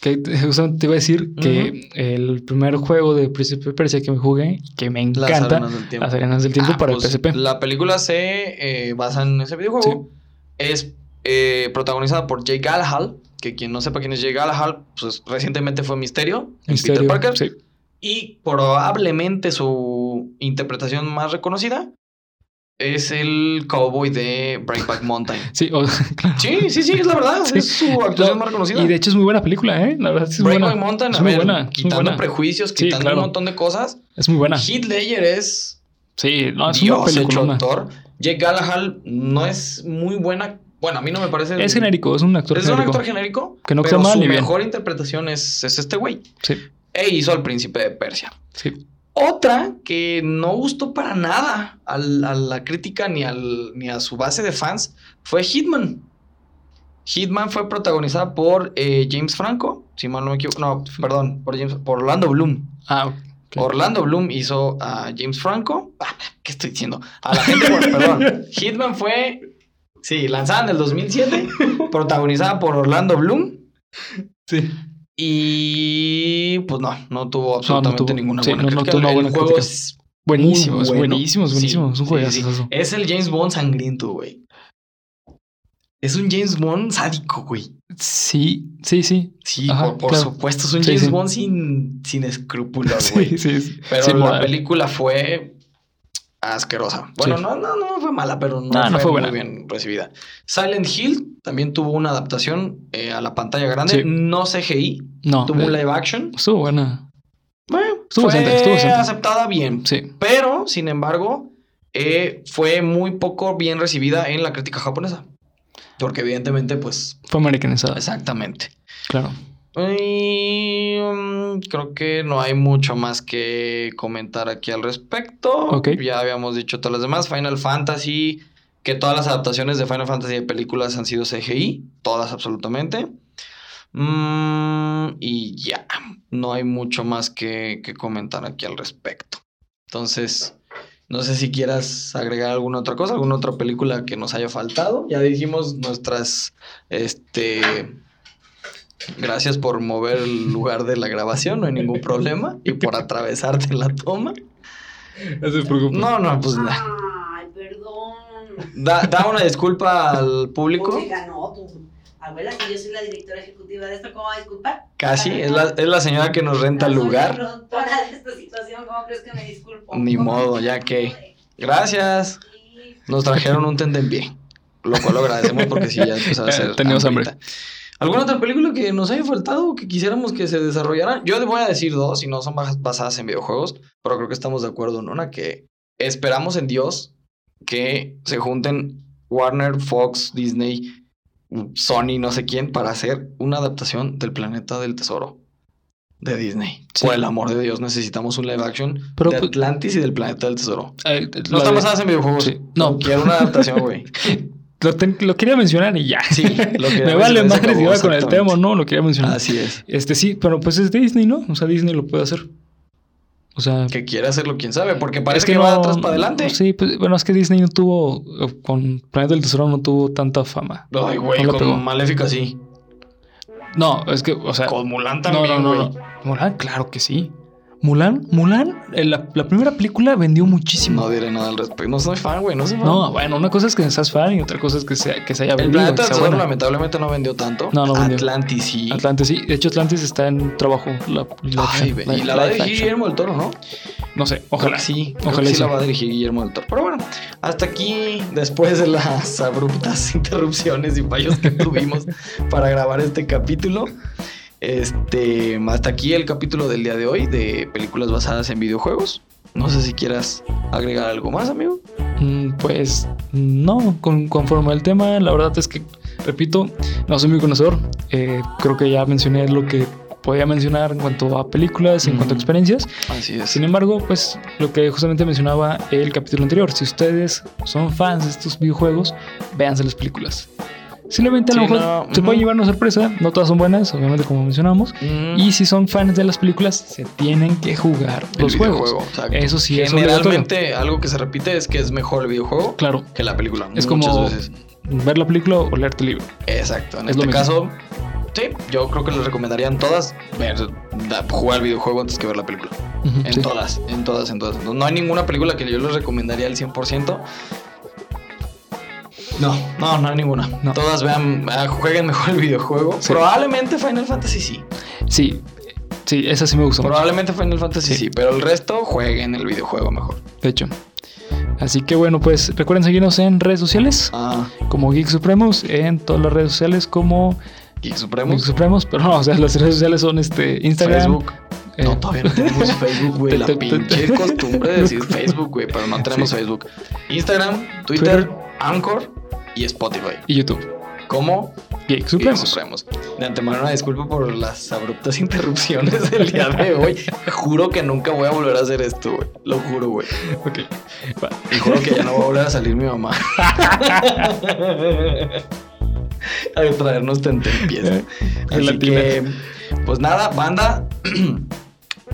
Que te- justamente te iba a decir que el primer juego de Príncipe de Persia que me jugué, que me Las encanta, Arenas del Tiempo. Las Arenas del Tiempo Ah, para pues, el PSP. La película se eh, basa en ese videojuego. Es eh, protagonizada por Jay Gyllenhaal, que quien no sepa quién es Jay Gyllenhaal, pues recientemente fue Misterio en Misterio, Peter Parker. sí. Y probablemente su interpretación más reconocida es el cowboy de Breakback Mountain. Sí, o- claro. Sí, sí, sí, es la verdad. Sí. Es su actuación más reconocida. Y de hecho es muy buena película, ¿eh? La verdad sí es Breakback buena. Mountain, es a muy ver, buena. quitando buena. prejuicios, Sí, quitando claro. un montón de cosas. Es muy buena. Heath Ledger es Sí, no, es una Dios hecho película. actor. Jake Gyllenhaal no es muy buena. Bueno, a mí no me parece. Es genérico, es un actor Es un genérico. actor genérico. Que no pero mal su ni bien. mejor interpretación es, es este güey. Sí, E hizo al príncipe de Persia. sí. Otra que no gustó para nada a la crítica ni, al, ni a su base de fans fue Hitman. Hitman fue protagonizada por eh, James Franco, si mal no me equivoco. No, perdón, por, James, por Orlando Bloom. Ah. Orlando Bloom hizo a James Franco. Ah, ¿Qué estoy diciendo? A la gente, perdón. Hitman fue, sí, lanzada en el 2007, protagonizada por Orlando Bloom. Sí. Y pues no, no tuvo absolutamente tuvo- ninguna sí, buena no- no crítica. tuvo una El buena juego crítica. es Buenísimo, es bueno. buenísimo, es buenísimo. Sí, es un sí, juegazo. sí. Es el James Bond sangriento, güey. Es un James Bond sádico, güey. Sí, sí, sí. Sí, Ajá, por, por claro. supuesto, es un Sí, James sí. Bond sin, sin escrúpulos, güey. Sí, sí, sí. Pero la película fue asquerosa. Bueno, Sí. no, no, no fue mala, pero no, No, fue, no fue muy bien recibida. Silent Hill también tuvo una adaptación eh, a la pantalla grande, Sí. no CGI, No, tuvo eh, un live action. estuvo buena. Bueno, Estuvo fue decente, estuvo aceptada bien. Sí, Pero, sin embargo, eh, fue muy poco bien recibida en la crítica japonesa. Porque evidentemente, pues... fue americanizada. Exactamente. Claro. Y, mm, creo que no hay mucho más que comentar aquí al respecto. Ya habíamos dicho todas las demás. Final Fantasy, que todas las adaptaciones de Final Fantasy de películas han sido CGI. Todas absolutamente. Mm, y ya, no hay mucho más que, que comentar aquí al respecto. Entonces, no sé si quieras agregar alguna otra cosa, alguna otra película que nos haya faltado. Ya dijimos nuestras, este, gracias por mover el lugar de la grabación, no hay ningún problema, y por atravesarte en la toma. No se preocupe. No, no, pues da, Ay, perdón. da, da una disculpa al público. Pues me ganó tu abuela, que yo soy la directora ejecutiva de esto. ¿Cómo va a disculpar? Casi, es la, es la señora que nos renta el Soy la lugar. productora de esta situación, ¿cómo crees que me disculpo? Ni modo, ya que. Gracias. Nos trajeron un tentempié. Lo cual lo agradecemos porque sí, ya empezó a ser. Teníamos hambre. ¿Alguna otra película que nos haya faltado o que quisiéramos que se desarrollara? Yo te voy a decir dos, y no son bas- basadas en videojuegos, pero creo que estamos de acuerdo en una que esperamos en Dios que se junten Warner, Fox, Disney, Sony, no sé quién, para hacer una adaptación del Planeta del Tesoro de Disney. Sí. Por el amor de Dios, necesitamos un live action Pero, de pues- Atlantis y del Planeta del Tesoro. Eh, No la están de- basadas en videojuegos. Sí. No. Quiero una adaptación, güey. Lo, ten- lo quería mencionar y ya. Sí, lo Me vale madre si iba con el tema o no, lo quería mencionar. Así es. Este sí, pero pues es Disney, ¿no? O sea, Disney lo puede hacer. O sea, Que quiere hacerlo, quién sabe, porque parece es que, va de atrás para adelante. Sí, pues, bueno, es que Disney no tuvo, eh, con Planeta del Tesoro no tuvo tanta fama. Ay, güey, No con Maléfica sí. No, es que, o sea, Con Mulan no, también, no, no, no. Mulan, claro que sí. Mulan, Mulan, eh, la, la primera película vendió muchísimo. No diré nada al respecto. No soy fan, güey. No soy fan. No, bueno, una cosa es que seas fan y otra cosa es que, sea, que se haya El vendido. planeta que sea Tesoro buena. lamentablemente no vendió tanto. No, no vendió. Atlantis sí. Atlantis, sí. De hecho, Atlantis está en trabajo. La, la- Ay, ve- y la va a dirigir Guillermo del Toro, ¿no? No sé, ojalá. sí. Ojalá Ojalá y sí la sí. va a dirigir Guillermo del Toro. Pero bueno, hasta aquí, después de las abruptas interrupciones y fallos que tuvimos para grabar este capítulo. Este, hasta aquí el capítulo del día de hoy de películas basadas en videojuegos. No sé si quieras agregar algo más, amigo. Mm, Pues no, con, conforme al tema, la verdad es que, repito, no soy muy conocedor. Eh, creo que ya mencioné lo que podía mencionar en cuanto a películas y en cuanto a experiencias. Así es. Sin embargo, pues lo que justamente mencionaba el capítulo anterior, si ustedes son fans de estos videojuegos, véanse las películas. Simplemente a lo mejor no, se puede ujú. llevar una sorpresa, no todas son buenas, obviamente como mencionamos. Mm. Y si son fans de las películas, se tienen que jugar El los juegos. exacto. Eso sí es. Generalmente algo que se repite es que es mejor el videojuego Claro, que la película. es muchas como veces. ver la película o leerte el libro. Exacto. En Es este caso, sí, yo creo que les recomendarían todas ver, jugar el videojuego antes que ver la película. En sí. todas, en todas, en todas. No, no hay ninguna película que yo les recomendaría al 100%. No, no, no hay ninguna. No. Todas vean, ah, jueguen mejor el videojuego. Sí. Probablemente Final Fantasy sí. Sí, sí, esa sí me gustó mucho, Probablemente Final Fantasy sí. Sí. pero el resto jueguen el videojuego mejor. de hecho. Así que bueno, pues recuerden seguirnos en redes sociales Ah, como Geek Supremos, en todas las redes sociales como Geek Geek Supremos. Supremos, pero no, o sea, las redes sociales son este Instagram, Facebook. eh, No, todavía no tenemos Facebook, güey. La pinche costumbre de decir Facebook, güey, pero no tenemos Sí. Facebook. Instagram, Twitter, Twitter. Anchor y Spotify. y YouTube. ¿Cómo? Geek Supremos. Geek Supremos. De antemano, una disculpa por las abruptas interrupciones del día de hoy. Juro que nunca voy a volver a hacer esto, güey. Lo juro, güey. Ok. Va. Y juro que ya no va a volver a salir mi mamá. a traernos tentempiés. Eh, Así que, pues nada, banda.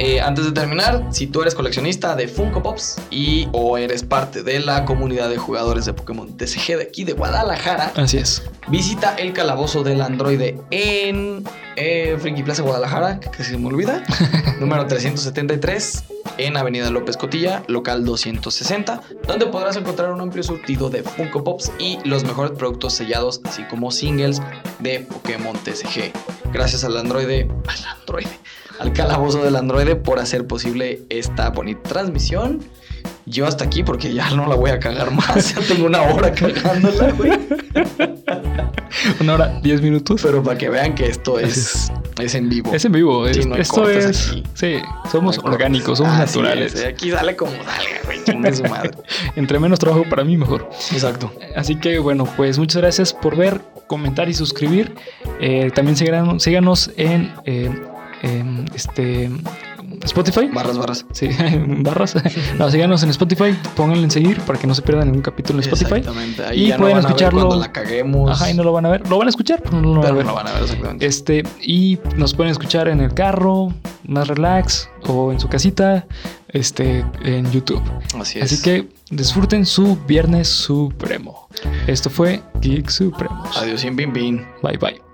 Eh, antes de terminar, si tú eres coleccionista de Funko Pops y o eres parte de la comunidad de jugadores de Pokémon TCG de aquí de Guadalajara, Así es. visita el calabozo del androide en eh, Friki Plaza Guadalajara, que casi se me olvida, número 373, en Avenida López Cotilla, local 260, donde podrás encontrar un amplio surtido de Funko Pops y los mejores productos sellados, así como singles de Pokémon TCG. Gracias al androide, al androide, al calabozo del androide por hacer posible esta bonita transmisión. Yo hasta aquí porque ya no la voy a cagar más. Ya tengo una hora cagándola, güey. Una hora, diez minutos. Pero para que vean que esto es, es en vivo. Es en vivo. Sí, es- no esto es. aquí. Sí, somos No orgánicos, somos Así naturales. es, Aquí sale como salga, güey. Chingue su madre. Entre menos trabajo para mí, mejor. Exacto. Así que bueno, pues muchas gracias por ver, comentar y suscribir. Eh, también síganos, síganos en, eh, en, este Spotify. Barras, barras. Sí, barras. No, síganos en Spotify, pónganle en seguir para que no se pierdan ningún capítulo en Spotify. Exactamente. Ahí Y ya pueden no van a ver escucharlo. cuando la caguemos. Ajá, y no lo van a ver. Lo van a escuchar, pero no lo van a ver. no lo van a ver exactamente. Este, y nos pueden escuchar en el carro, más relax, o en su casita, este, en YouTube. Así es. Así que disfruten su Viernes Supremo. Esto fue Geek Supremos. Adiós, sin pin, pin. Bye bye.